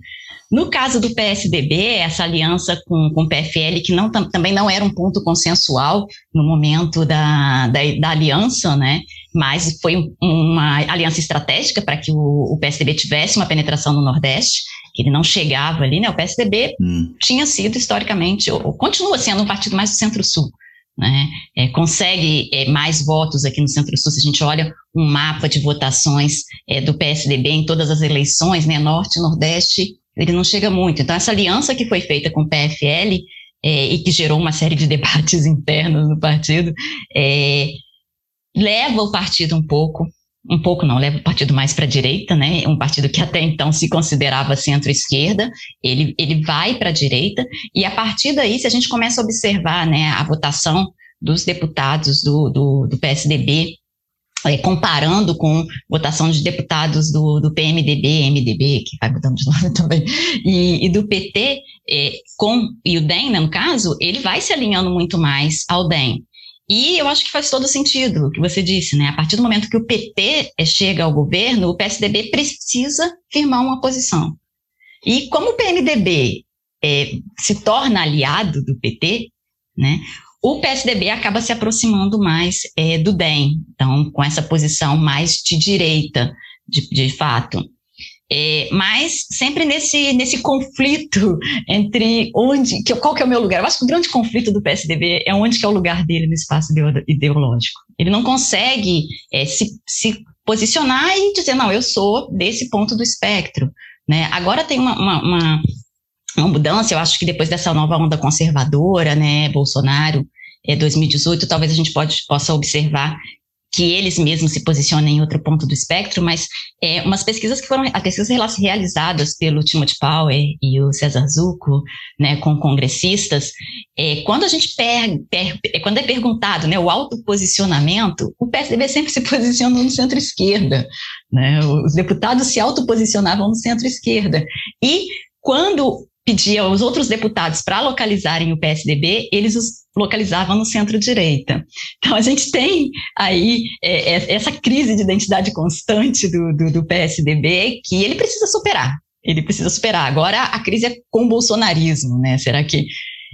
No caso do PSDB, essa aliança com, com o PFL, que não, também não era um ponto consensual no momento da, da, da aliança, né? Mas foi uma aliança estratégica para que o, o, PSDB tivesse uma penetração no Nordeste, que ele não chegava ali, né? O PSDB hum. tinha sido historicamente, ou, continua sendo um partido mais do Centro-Sul. Né? É, consegue é, mais votos aqui no Centro-Sul, se a gente olha um mapa de votações é, do PSDB em todas as eleições, né? Norte e Nordeste, ele não chega muito. Então, essa aliança que foi feita com o PFL é, e que gerou uma série de debates internos no partido, é, leva o partido um pouco, um pouco não, leva o partido mais para a direita, né? Um partido que até então se considerava centro-esquerda, ele, ele vai para a direita, e a partir daí, se a gente começa a observar né, a votação dos deputados do, do, do PSDB é, comparando com votação de deputados do, do PMDB, MDB, que vai mudando de nome também, e, e do PT, é, com, e o DEM, né, no caso, ele vai se alinhando muito mais ao DEM. E eu acho que faz todo sentido o que você disse, né? A partir do momento que o PT é, chega ao governo, o PSDB precisa firmar uma posição. E como o PMDB é, se torna aliado do PT, né? O PSDB acaba se aproximando mais é, do DEM, então, com essa posição mais de direita, de, de fato. É, mas sempre nesse, nesse conflito entre onde, que, qual que é o meu lugar. Eu acho que o grande conflito do PSDB é onde que é o lugar dele no espaço ideológico. Ele não consegue é, se, se posicionar e dizer, não, eu sou desse ponto do espectro. Né? Agora tem uma, uma, uma uma mudança, eu acho que depois dessa nova onda conservadora, né, Bolsonaro, é, 2018, talvez a gente pode, possa observar que eles mesmos se posicionem em outro ponto do espectro, mas é, umas pesquisas que foram, as pesquisas realizadas pelo Timothy Power e o César Zucco, né, com congressistas, é, quando a gente per, per, é, quando é perguntado, né, o autoposicionamento, o PSDB sempre se posicionou no centro-esquerda, né, os deputados se autoposicionavam no centro-esquerda, e quando pedia aos outros deputados para localizarem o PSDB, eles os localizavam no centro-direita. Então, a gente tem aí é, é, essa crise de identidade constante do, do, do PSDB que ele precisa superar. Ele precisa superar. Agora, a crise é com o bolsonarismo, né? Será que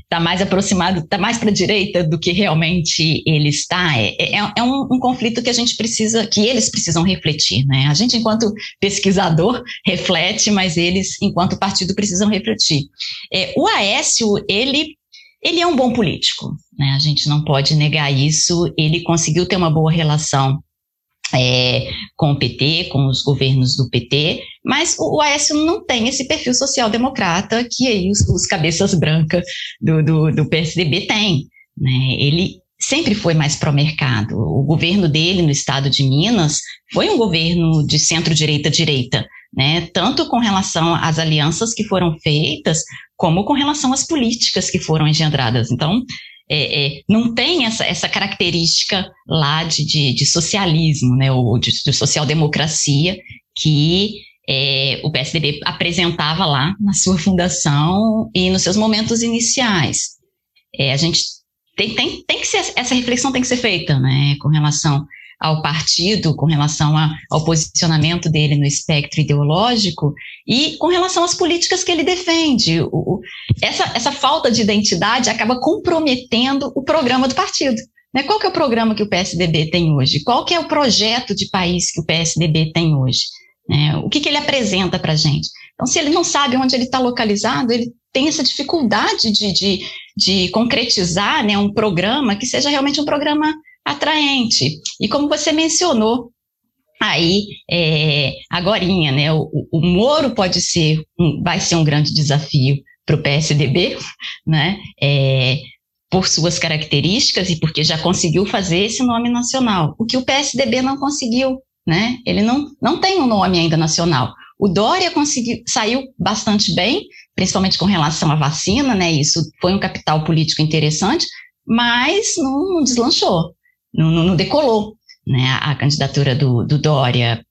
está mais aproximado, está mais para a direita do que realmente ele está. É, é, é um, um, conflito que a gente precisa, que eles precisam refletir, né? A gente, enquanto pesquisador, reflete, mas eles, enquanto partido, precisam refletir. É, o Aécio, ele, ele é um bom político, né? A gente não pode negar isso. Ele conseguiu ter uma boa relação é, com o PT, com os governos do PT, mas o, o Aécio não tem esse perfil social-democrata que aí os, os cabeças brancas do, do, do PSDB têm. Né? Ele sempre foi mais pró-mercado. O governo dele no estado de Minas foi um governo de centro-direita-direita, né? tanto com relação às alianças que foram feitas, como com relação às políticas que foram engendradas. Então, é, é, não tem essa, essa característica lá de, de, de socialismo, né, ou de, de social-democracia que é, o PSDB apresentava lá na sua fundação e nos seus momentos iniciais. É, a gente tem, tem, tem que ser, essa reflexão tem que ser feita, né, com relação ao partido, com relação a, ao posicionamento dele no espectro ideológico e com relação às políticas que ele defende. O, essa, essa falta de identidade acaba comprometendo o programa do partido. Né? Qual que é o programa que o PSDB tem hoje? Qual que é o projeto de país que o PSDB tem hoje? Né? O que, que ele apresenta para a gente? Então, se ele não sabe onde ele está localizado, ele tem essa dificuldade de, de, de concretizar né, um programa que seja realmente um programa atraente. E como você mencionou aí, é, agorinha, né, o, o Moro pode ser, um, vai ser um grande desafio para o PSDB, né, é, por suas características e porque já conseguiu fazer esse nome nacional, o que o PSDB não conseguiu, né, ele não, não tem um nome ainda nacional. O Dória conseguiu, saiu bastante bem, principalmente com relação à vacina, né, isso foi um capital político interessante, mas não deslanchou, não, não, decolou né, a, candidatura do, do, Dória.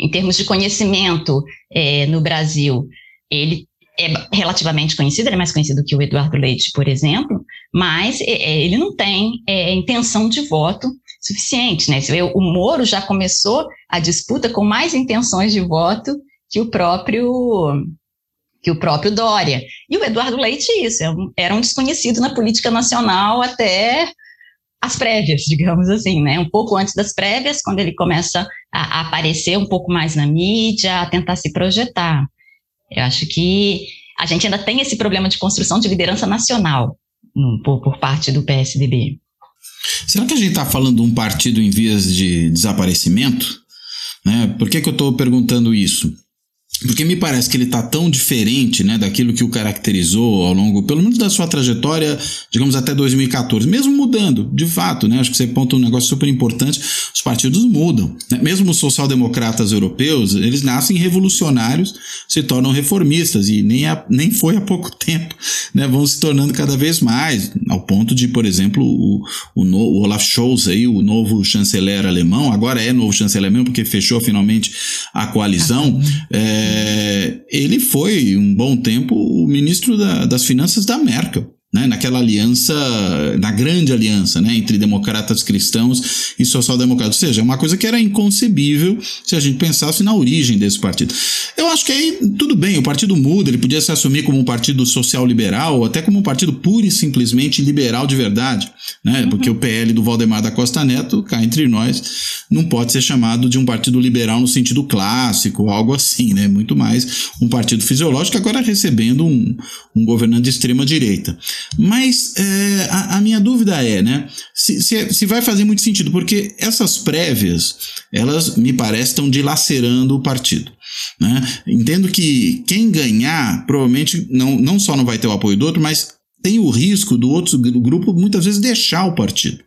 Em termos de conhecimento é, no Brasil, ele é relativamente conhecido, ele é mais conhecido que o Eduardo Leite, por exemplo, mas é, é ele não tem é, intenção de voto suficiente. Né? O Moro já começou a disputa com mais intenções de voto que o próprio que o próprio Dória. E o Eduardo Leite, isso, é era um desconhecido na política nacional até as prévias, digamos assim, né? Um pouco antes das prévias, quando ele começa a, aparecer um pouco mais na mídia, a tentar se projetar. Eu acho que a gente ainda tem esse problema de construção de liderança nacional no, por, por parte do PSDB. Será que a gente está falando de um partido em vias de desaparecimento? Né? Por que, que eu estou perguntando isso? Porque me parece que ele está tão diferente né, daquilo que o caracterizou ao longo, pelo menos da sua trajetória, digamos, até 2014, mesmo mudando, de fato, né? Acho que você aponta um negócio super importante, os partidos mudam. Né? Mesmo os social-democratas europeus, eles nascem revolucionários, se tornam reformistas, e nem, nem foi há pouco tempo, né? Vão se tornando cada vez mais, ao ponto de, por exemplo, o, o, no, o Olaf Scholz, aí, o novo chanceler alemão, agora é novo chanceler alemão, porque fechou finalmente a coalizão. É, é, ele foi um bom tempo o ministro da, das Finanças da Merkel né, naquela aliança, na grande aliança né, entre democratas cristãos e social-democratas. Ou seja, é uma coisa que era inconcebível se a gente pensasse na origem desse partido. Eu acho que aí tudo bem, o partido muda, ele podia se assumir como um partido social-liberal, ou até como um partido pura e simplesmente liberal de verdade, né, uhum. porque o PL do Valdemar da Costa Neto, cá entre nós, não pode ser chamado de um partido liberal no sentido clássico, algo assim, né, muito mais um partido fisiológico, agora recebendo um, um governante de extrema direita. Mas é, a, a, minha dúvida é, né? Se, se, se, vai fazer muito sentido, porque essas prévias, elas me parecem estão dilacerando o partido. Né? Entendo que quem ganhar, provavelmente não, não só não vai ter o apoio do outro, mas tem o risco do outro grupo muitas vezes deixar o partido.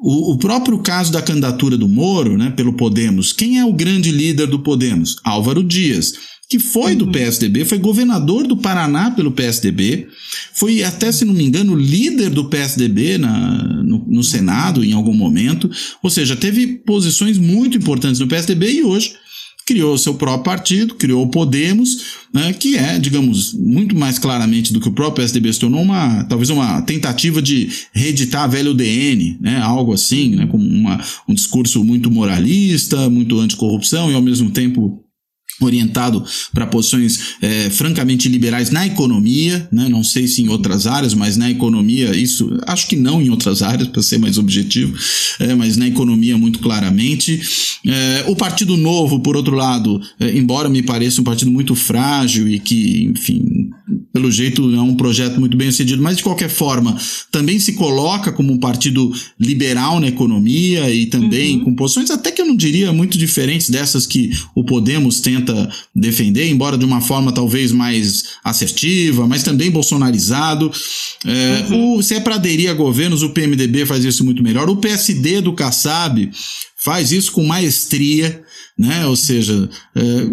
O, o, próprio caso da candidatura do Moro, né, pelo Podemos, quem é o grande líder do Podemos? Álvaro Dias que foi do uhum. PSDB, foi governador do Paraná pelo PSDB, foi até, se não me engano, líder do PSDB na, no, no, Senado em algum momento, ou seja, teve posições muito importantes no PSDB e hoje criou seu próprio partido, criou o Podemos, né, que é, digamos, muito mais claramente do que o próprio PSDB se tornou uma, talvez uma tentativa de reeditar a velha UDN, né, algo assim, né, com uma, um discurso muito moralista, muito anticorrupção e ao mesmo tempo orientado para posições é, francamente liberais na economia, né? não sei se em outras áreas, mas na economia, isso acho que não em outras áreas, para ser mais objetivo, é, mas na economia muito claramente. É, o Partido Novo, por outro lado, é, embora me pareça um partido muito frágil e que, enfim, pelo jeito é um projeto muito bem sucedido, mas de qualquer forma também se coloca como um partido liberal na economia e também uhum. com posições até que eu não diria muito diferentes dessas que o Podemos tenta defender, embora de uma forma talvez mais assertiva, mas também bolsonarizado. É, uhum. o, se é para aderir a governos, o PMDB faz isso muito melhor. O PSD do Kassab faz isso com maestria, né? Ou seja, é,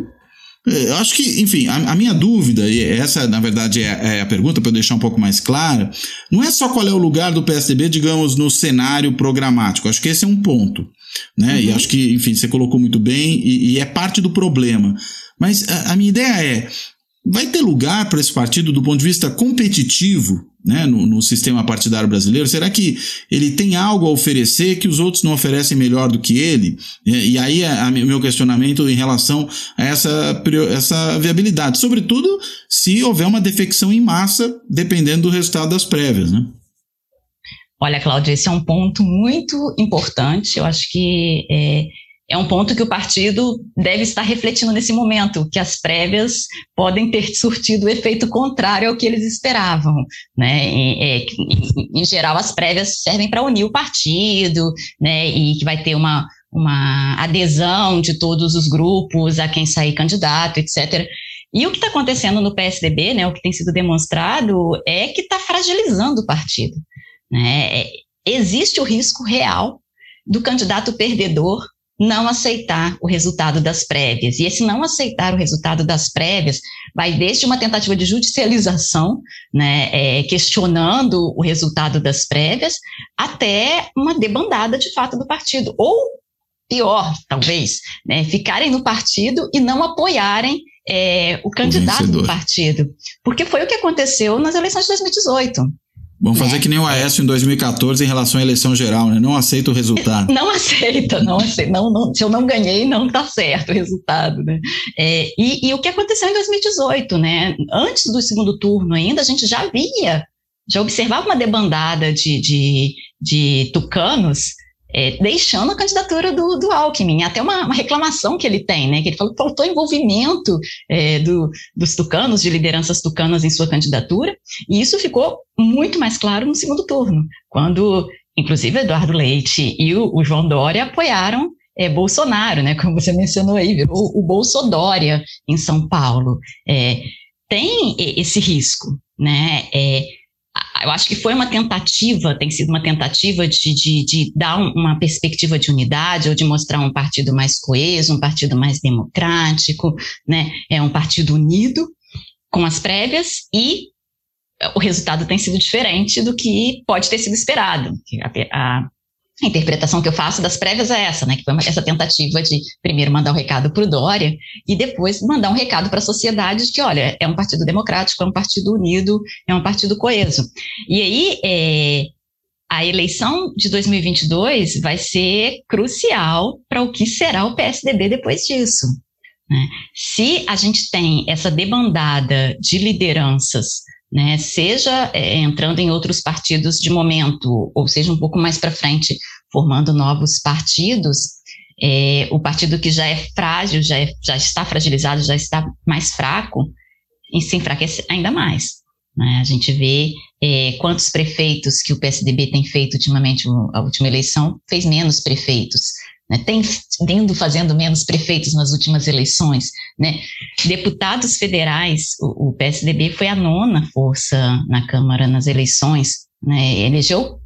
eu acho que, enfim, a, a, minha dúvida, e essa na verdade é, é a pergunta para eu deixar um pouco mais clara, não é só qual é o lugar do PSDB, digamos, no cenário programático. Acho que esse é um ponto. Né? Uhum. E acho que, enfim, você colocou muito bem e, e é parte do problema. Mas a, a minha ideia é: vai ter lugar para esse partido do ponto de vista competitivo né, no, no, sistema partidário brasileiro? Será que ele tem algo a oferecer que os outros não oferecem melhor do que ele? E, e aí é o meu questionamento em relação a essa, essa viabilidade, sobretudo se houver uma defecção em massa, dependendo do resultado das prévias. Né? Olha, Cláudia, esse é um ponto muito importante. Eu acho que é, é um ponto que o partido deve estar refletindo nesse momento, que as prévias podem ter surtido o efeito contrário ao que eles esperavam. Né? Em, é, em, em geral, as prévias servem para unir o partido, né? e que vai ter uma, uma adesão de todos os grupos a quem sair candidato, etc. E o que está acontecendo no PSDB, né, o que tem sido demonstrado, é que está fragilizando o partido. Né? É, existe o risco real do candidato perdedor não aceitar o resultado das prévias. E esse não aceitar o resultado das prévias vai desde uma tentativa de judicialização, né, é, questionando o resultado das prévias, até uma debandada de fato do partido. Ou pior, talvez, né, ficarem no partido e não apoiarem é, o candidato o do partido. Porque foi o que aconteceu nas eleições de 2018. Vamos fazer né? que nem o Aécio em 2014 em relação à eleição geral, né? Não aceita o resultado. Não aceita, não aceita. Não, não, se eu não ganhei, não está certo o resultado, né? É, e, e o que aconteceu em 2018, né? Antes do segundo turno ainda, a gente já via, já observava uma debandada de, de, de tucanos é, deixando a candidatura do, do Alckmin. Até uma, uma, reclamação que ele tem, né? Que ele falou que faltou envolvimento é, do, dos tucanos, de lideranças tucanas em sua candidatura, e isso ficou muito mais claro no segundo turno, quando, inclusive, Eduardo Leite e o, o João Dória apoiaram é, Bolsonaro, né? Como você mencionou aí, virou o, Bolsodória em São Paulo. É, tem esse risco, né? É, eu acho que foi uma tentativa, tem sido uma tentativa de, de, de dar uma perspectiva de unidade ou de mostrar um partido mais coeso, um partido mais democrático, né? É um partido unido com as prévias e o resultado tem sido diferente do que pode ter sido esperado. A, a, a interpretação que eu faço das prévias é essa, né? Que foi essa tentativa de primeiro mandar um recado para o Dória e depois mandar um recado para a sociedade de que, olha, é um partido democrático, é um partido unido, é um partido coeso. E aí, é, a eleição de 2022 vai ser crucial para o que será o PSDB depois disso. Né? Se a gente tem essa debandada de lideranças né, seja é, entrando em outros partidos de momento, ou seja, um pouco mais para frente, formando novos partidos, é, o partido que já é frágil, já, é, já está fragilizado, já está mais fraco, e se enfraquece ainda mais. Né? A gente vê é, quantos prefeitos que o PSDB tem feito ultimamente, a última eleição fez menos prefeitos né, tem vindo fazendo menos prefeitos nas últimas eleições, né? Deputados federais, o, o, PSDB foi a nona força na Câmara nas eleições, né? Elegeu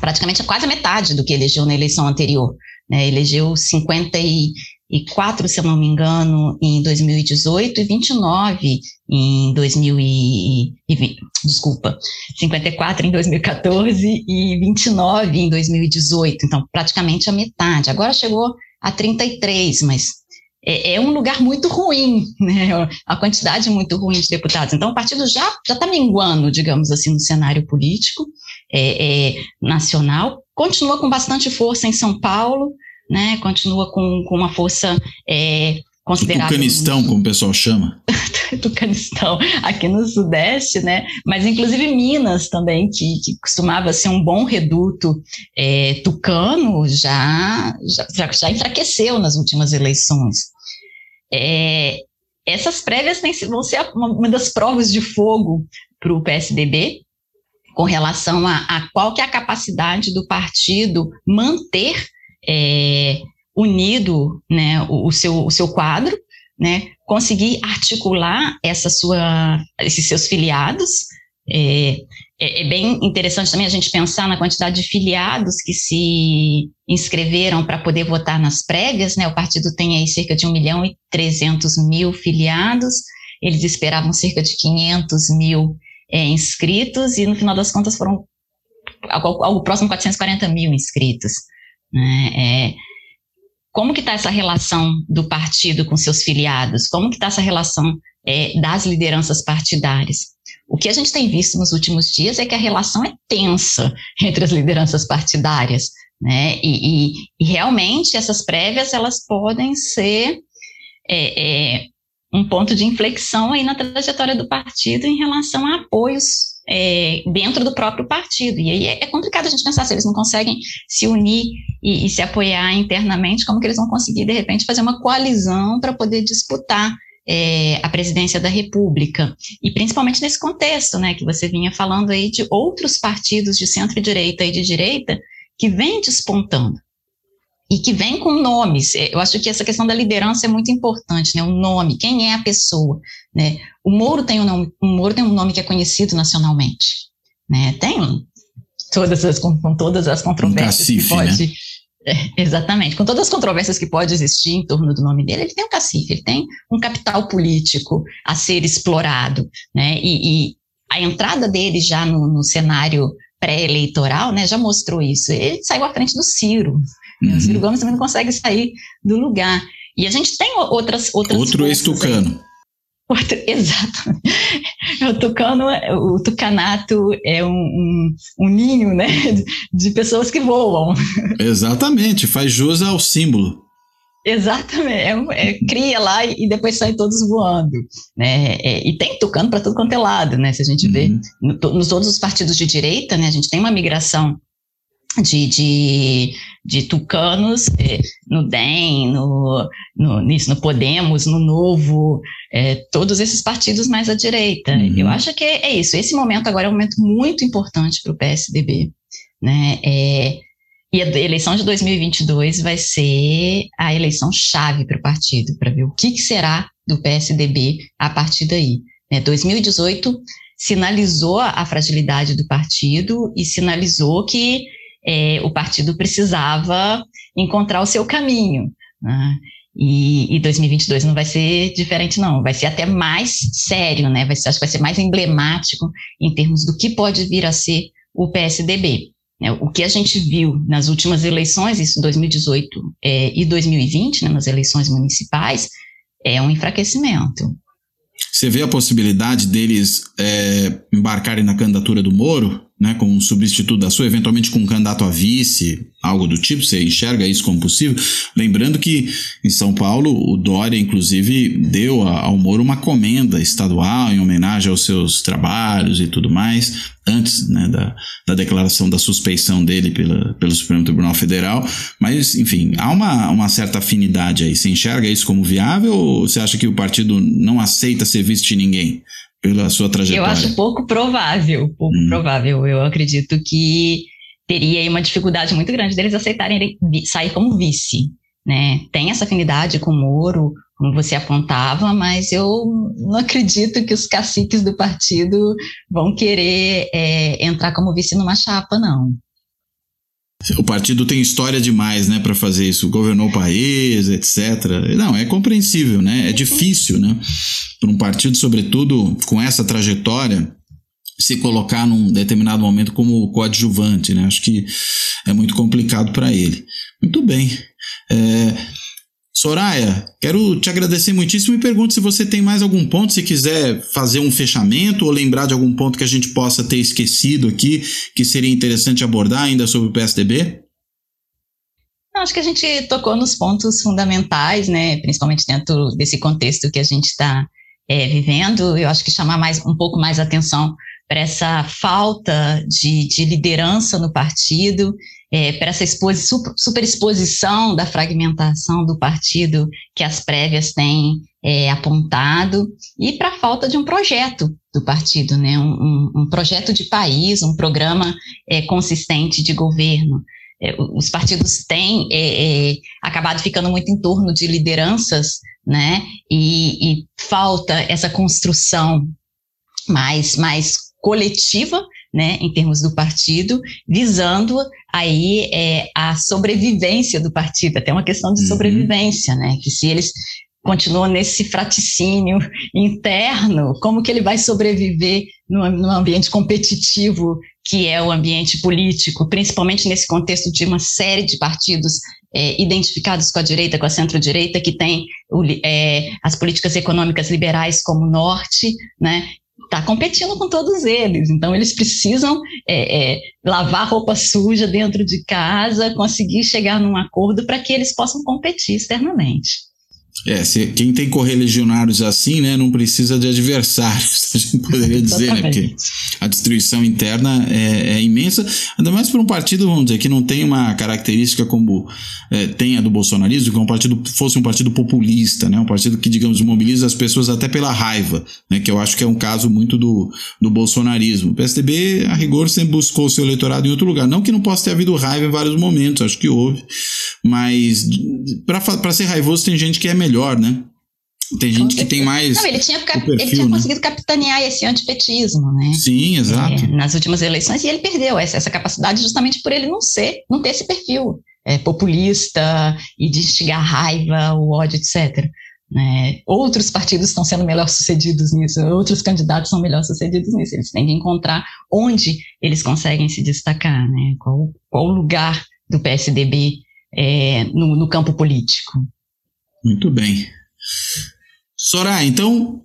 praticamente quase a metade do que elegeu na eleição anterior, né? Elegeu 50 e e quatro, se eu não me engano, em 2018 e 29 em 2020, desculpa, 54 em 2014 e 29 em 2018, então praticamente a metade. Agora chegou a 33, mas é, é um lugar muito ruim, né? A quantidade muito ruim de deputados. Então o partido já já está minguando, digamos assim, no cenário político é, é, nacional. Continua com bastante força em São Paulo, né, continua com, com uma força é, considerável. Tucanistão, como o pessoal chama. Tucanistão, aqui no Sudeste, né? Mas inclusive Minas também, que, que costumava ser um bom reduto é, tucano, já, já, já enfraqueceu nas últimas eleições. É, essas prévias vão ser uma das provas de fogo para o PSDB com relação a, a qual que é a capacidade do partido manter é, unido né, o, o, seu, o seu quadro, né, conseguir articular essa sua, esses seus filiados. É, é, é, bem interessante também a gente pensar na quantidade de filiados que se inscreveram para poder votar nas prévias, né? O partido tem aí cerca de 1 milhão e 300 mil filiados, eles esperavam cerca de 500 mil é, inscritos, e no final das contas foram algo, algo próximo a 440 mil inscritos. Né? É, como que está essa relação do partido com seus filiados? Como que está essa relação é, das lideranças partidárias? O que a gente tem visto nos últimos dias é que a relação é tensa entre as lideranças partidárias, né? E, e, e realmente essas prévias elas podem ser é, é, um ponto de inflexão aí na trajetória do partido em relação a apoios é, dentro do próprio partido. E aí é, é, complicado a gente pensar se eles não conseguem se unir e, e, se apoiar internamente, como que eles vão conseguir, de repente, fazer uma coalizão para poder disputar é, a presidência da República. E principalmente nesse contexto, né, que você vinha falando aí de outros partidos de centro-direita e de direita que vêm despontando e que vem com nomes. Eu acho que essa questão da liderança é muito importante, né? O nome, quem é a pessoa, né? O Moro tem um nome, o Moro tem um nome que é conhecido nacionalmente, né? Tem todas as com, todas as controvérsias um cacife, que pode né? é, exatamente, com todas as controvérsias que pode existir em torno do nome dele, ele tem um cacife, ele tem um capital político a ser explorado, né? E, e a entrada dele já no, no cenário pré-eleitoral, né, já mostrou isso. Ele saiu à frente do Ciro, Uhum. O Ciro Gomes também não consegue sair do lugar. E a gente tem outras outras Outro ex-tucano. Outro, exato. O tucano, o tucanato é um, um, um ninho, né, de, pessoas que voam. Exatamente, faz jus ao símbolo. Exatamente, é, é, cria lá e, e, depois sai todos voando, né? É, e tem tucano para tudo quanto é lado, né? Se a gente vê uhum. no, nos todos os partidos de direita, né? A gente tem uma migração de, de, de tucanos é, no DEM, no, no, nisso, no Podemos, no Novo, é, todos esses partidos mais à direita. Uhum. Eu acho que é, isso. Esse momento agora é um momento muito importante para o PSDB. Né? É, E a eleição de 2022 vai ser a eleição chave para o partido, para ver o que, que, será do PSDB a partir daí. Né? 2018 sinalizou a fragilidade do partido e sinalizou que é, o partido precisava encontrar o seu caminho. Né? E, e, 2022 não vai ser diferente, não. Vai ser até mais sério, né? Vai ser, acho que vai ser mais emblemático em termos do que pode vir a ser o PSDB. É, o que a gente viu nas últimas eleições, isso 2018 é, e 2020, né, nas eleições municipais, é um enfraquecimento. Você vê a possibilidade deles é, embarcarem na candidatura do Moro? Né, como um substituto da sua, eventualmente com um candidato a vice, algo do tipo, você enxerga isso como possível? Lembrando que em São Paulo o Dória, inclusive, deu ao Moro uma comenda estadual em homenagem aos seus trabalhos e tudo mais, antes né, da, da declaração da suspeição dele pela, pelo Supremo Tribunal Federal, mas, enfim, há uma, uma certa afinidade aí. Você enxerga isso como viável ou você acha que o partido não aceita ser visto de ninguém? Pela sua trajetória? Eu acho pouco provável, pouco hum. provável. Eu acredito que teria uma dificuldade muito grande deles aceitarem sair como vice. Né? Tem essa afinidade com o Moro, como você apontava, mas eu não acredito que os caciques do partido vão querer é, entrar como vice numa chapa, não. O partido tem história demais, né, para fazer isso. Governou o país, etc. Não, é compreensível, né? É difícil, né? Para um partido, sobretudo com essa trajetória, se colocar num determinado momento como coadjuvante, né? Acho que é muito complicado para ele. Muito bem. É, Soraya, quero te agradecer muitíssimo e pergunto se você tem mais algum ponto, se quiser fazer um fechamento ou lembrar de algum ponto que a gente possa ter esquecido aqui, que seria interessante abordar ainda sobre o PSDB. Acho que a gente tocou nos pontos fundamentais, né, principalmente dentro desse contexto que a gente está é, vivendo. Eu acho que chamar mais um pouco mais atenção para essa falta de, de liderança no partido é, para essa superexposição da fragmentação do partido que as prévias têm é, apontado e para a falta de um projeto do partido, né? um, um, projeto de país, um programa é, consistente de governo. É, os partidos têm é, é, acabado ficando muito em torno de lideranças, né? E, e falta essa construção mais, mais coletiva né, em termos do partido, visando aí é, a sobrevivência do partido, até uma questão de uhum. sobrevivência, né, que se eles continuam nesse fraticínio interno, como que ele vai sobreviver no, no ambiente competitivo que é o ambiente político, principalmente nesse contexto de uma série de partidos é, identificados com a direita, com a centro-direita, que tem o, é, as políticas econômicas liberais como norte, né, está competindo com todos eles. Então, eles precisam é, é, lavar roupa suja dentro de casa, conseguir chegar num acordo para que eles possam competir externamente. É, se, quem tem correligionários assim, né, não precisa de adversários, a gente poderia dizer, né, porque a destruição interna é, é, imensa, ainda mais por um partido, vamos dizer, que não tem uma característica como é, tem a do bolsonarismo, que é um partido fosse um partido populista, né, um partido que, digamos, mobiliza as pessoas até pela raiva, né, que eu acho que é um caso muito do, do bolsonarismo. O PSDB, a rigor, sempre buscou seu eleitorado em outro lugar, não que não possa ter havido raiva em vários momentos, acho que houve, mas para ser raivoso tem gente que é melhor melhor, né? Tem gente que tem mais. Não, ele tinha, perfil, ele tinha né? conseguido capitanear esse antipetismo, né? Sim, exato. É, nas últimas eleições, e ele perdeu essa, essa capacidade justamente por ele não ser, não ter esse perfil é, populista e de instigar raiva, o ódio, etc. Né? Outros partidos estão sendo melhor sucedidos nisso, outros candidatos são melhor sucedidos nisso. Eles têm que encontrar onde eles conseguem se destacar, né? Qual, qual o lugar do PSDB é, no, no campo político. Muito bem. Soraya, então,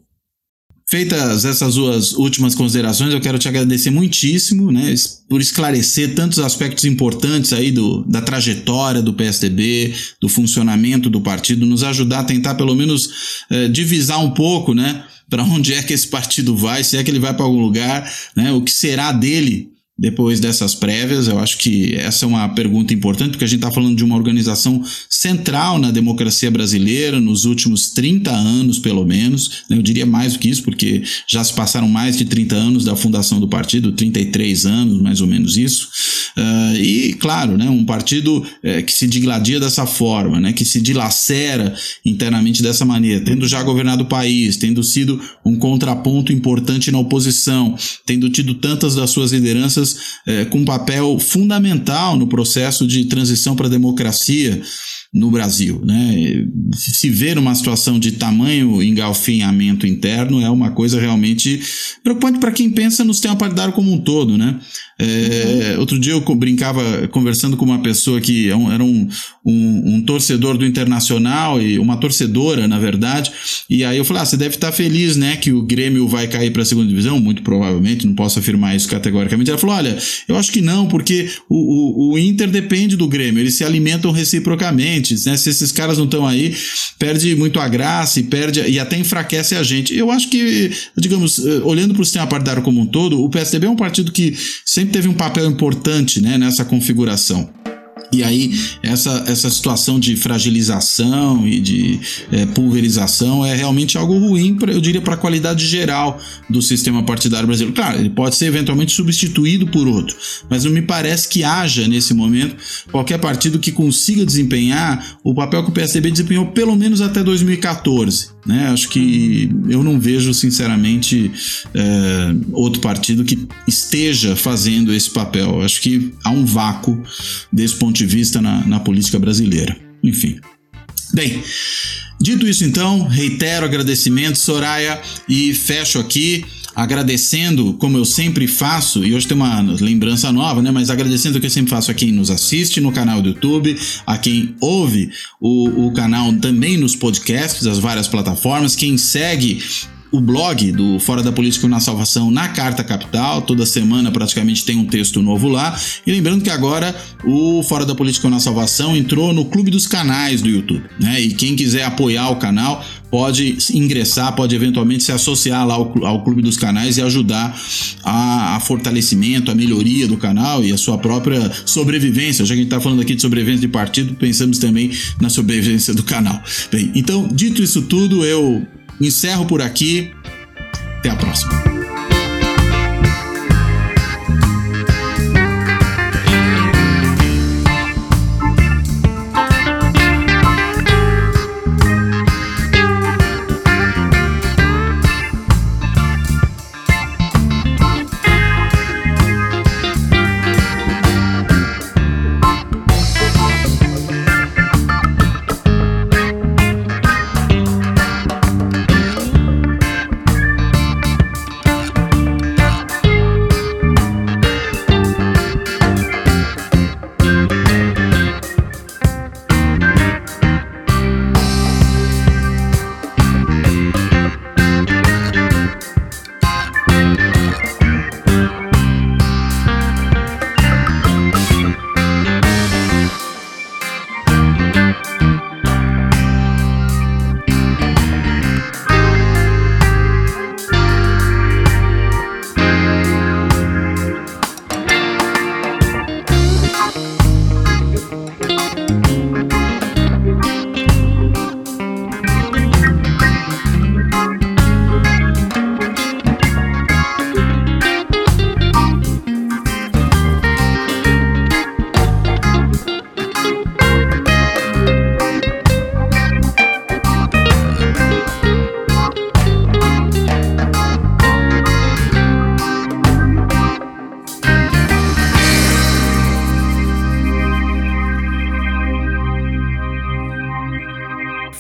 feitas essas duas últimas considerações, eu quero te agradecer muitíssimo, né, por esclarecer tantos aspectos importantes aí do, da trajetória do PSDB, do funcionamento do partido, nos ajudar a tentar pelo menos eh, divisar um pouco, né, para onde é que esse partido vai, se é que ele vai para algum lugar, né, o que será dele depois dessas prévias? Eu acho que essa é uma pergunta importante, porque a gente está falando de uma organização central na democracia brasileira nos últimos 30 anos, pelo menos. Né? Eu diria mais do que isso, porque já se passaram mais de 30 anos da fundação do partido, 33 anos, mais ou menos isso. Uh, e, claro, né, um partido é, que se digladia dessa forma, né, que se dilacera internamente dessa maneira, tendo já governado o país, tendo sido um contraponto importante na oposição, tendo tido tantas das suas lideranças é, com um papel fundamental no processo de transição para a democracia no Brasil. Né? Se ver uma situação de tamanho engalfinhamento interno é uma coisa realmente preocupante para quem pensa no sistema partidário como um todo. Né? É. Outro dia eu brincava conversando com uma pessoa que é era um, um, um, torcedor do Internacional e uma torcedora, na verdade, e aí eu falei: ah, você deve estar feliz, né, que o Grêmio vai cair para a segunda divisão? Muito provavelmente, não posso afirmar isso categoricamente. Ela falou: olha, eu acho que não, porque o, o, o Inter depende do Grêmio, eles se alimentam reciprocamente, né? Se esses caras não estão aí, perde muito a graça e perde e até enfraquece a gente. Eu acho que, digamos, eh, olhando para o sistema partidário como um todo, o PSDB é um partido que sempre teve um papel importante né, nessa configuração. E aí, essa, essa situação de fragilização e de é, pulverização é realmente algo ruim, pra, eu diria, para a qualidade geral do sistema partidário brasileiro. Claro, ele pode ser eventualmente substituído por outro, mas não me parece que haja, nesse momento, qualquer partido que consiga desempenhar o papel que o PSDB desempenhou pelo menos até 2014. Né? Acho que eu não vejo, sinceramente, é, outro partido que esteja fazendo esse papel. Acho que há um vácuo desse ponto de vista na, na política brasileira. Enfim. Bem, dito isso então, reitero agradecimento, Soraya, e fecho aqui agradecendo, como eu sempre faço, e hoje tem uma lembrança nova, né? Mas agradecendo o que eu sempre faço a quem nos assiste no canal do YouTube, a quem ouve o, o canal também nos podcasts, das várias plataformas, quem segue o blog do Fora da Política na Salvação na Carta Capital. Toda semana praticamente tem um texto novo lá. E lembrando que agora o Fora da Política na Salvação entrou no Clube dos Canais do YouTube. Né? E quem quiser apoiar o canal pode ingressar, pode eventualmente se associar lá ao, ao Clube dos Canais e ajudar a, a, fortalecimento, a melhoria do canal e a sua própria sobrevivência. Já que a gente está falando aqui de sobrevivência de partido, pensamos também na sobrevivência do canal. Bem, então, dito isso tudo, eu Encerro por aqui. Até a próxima.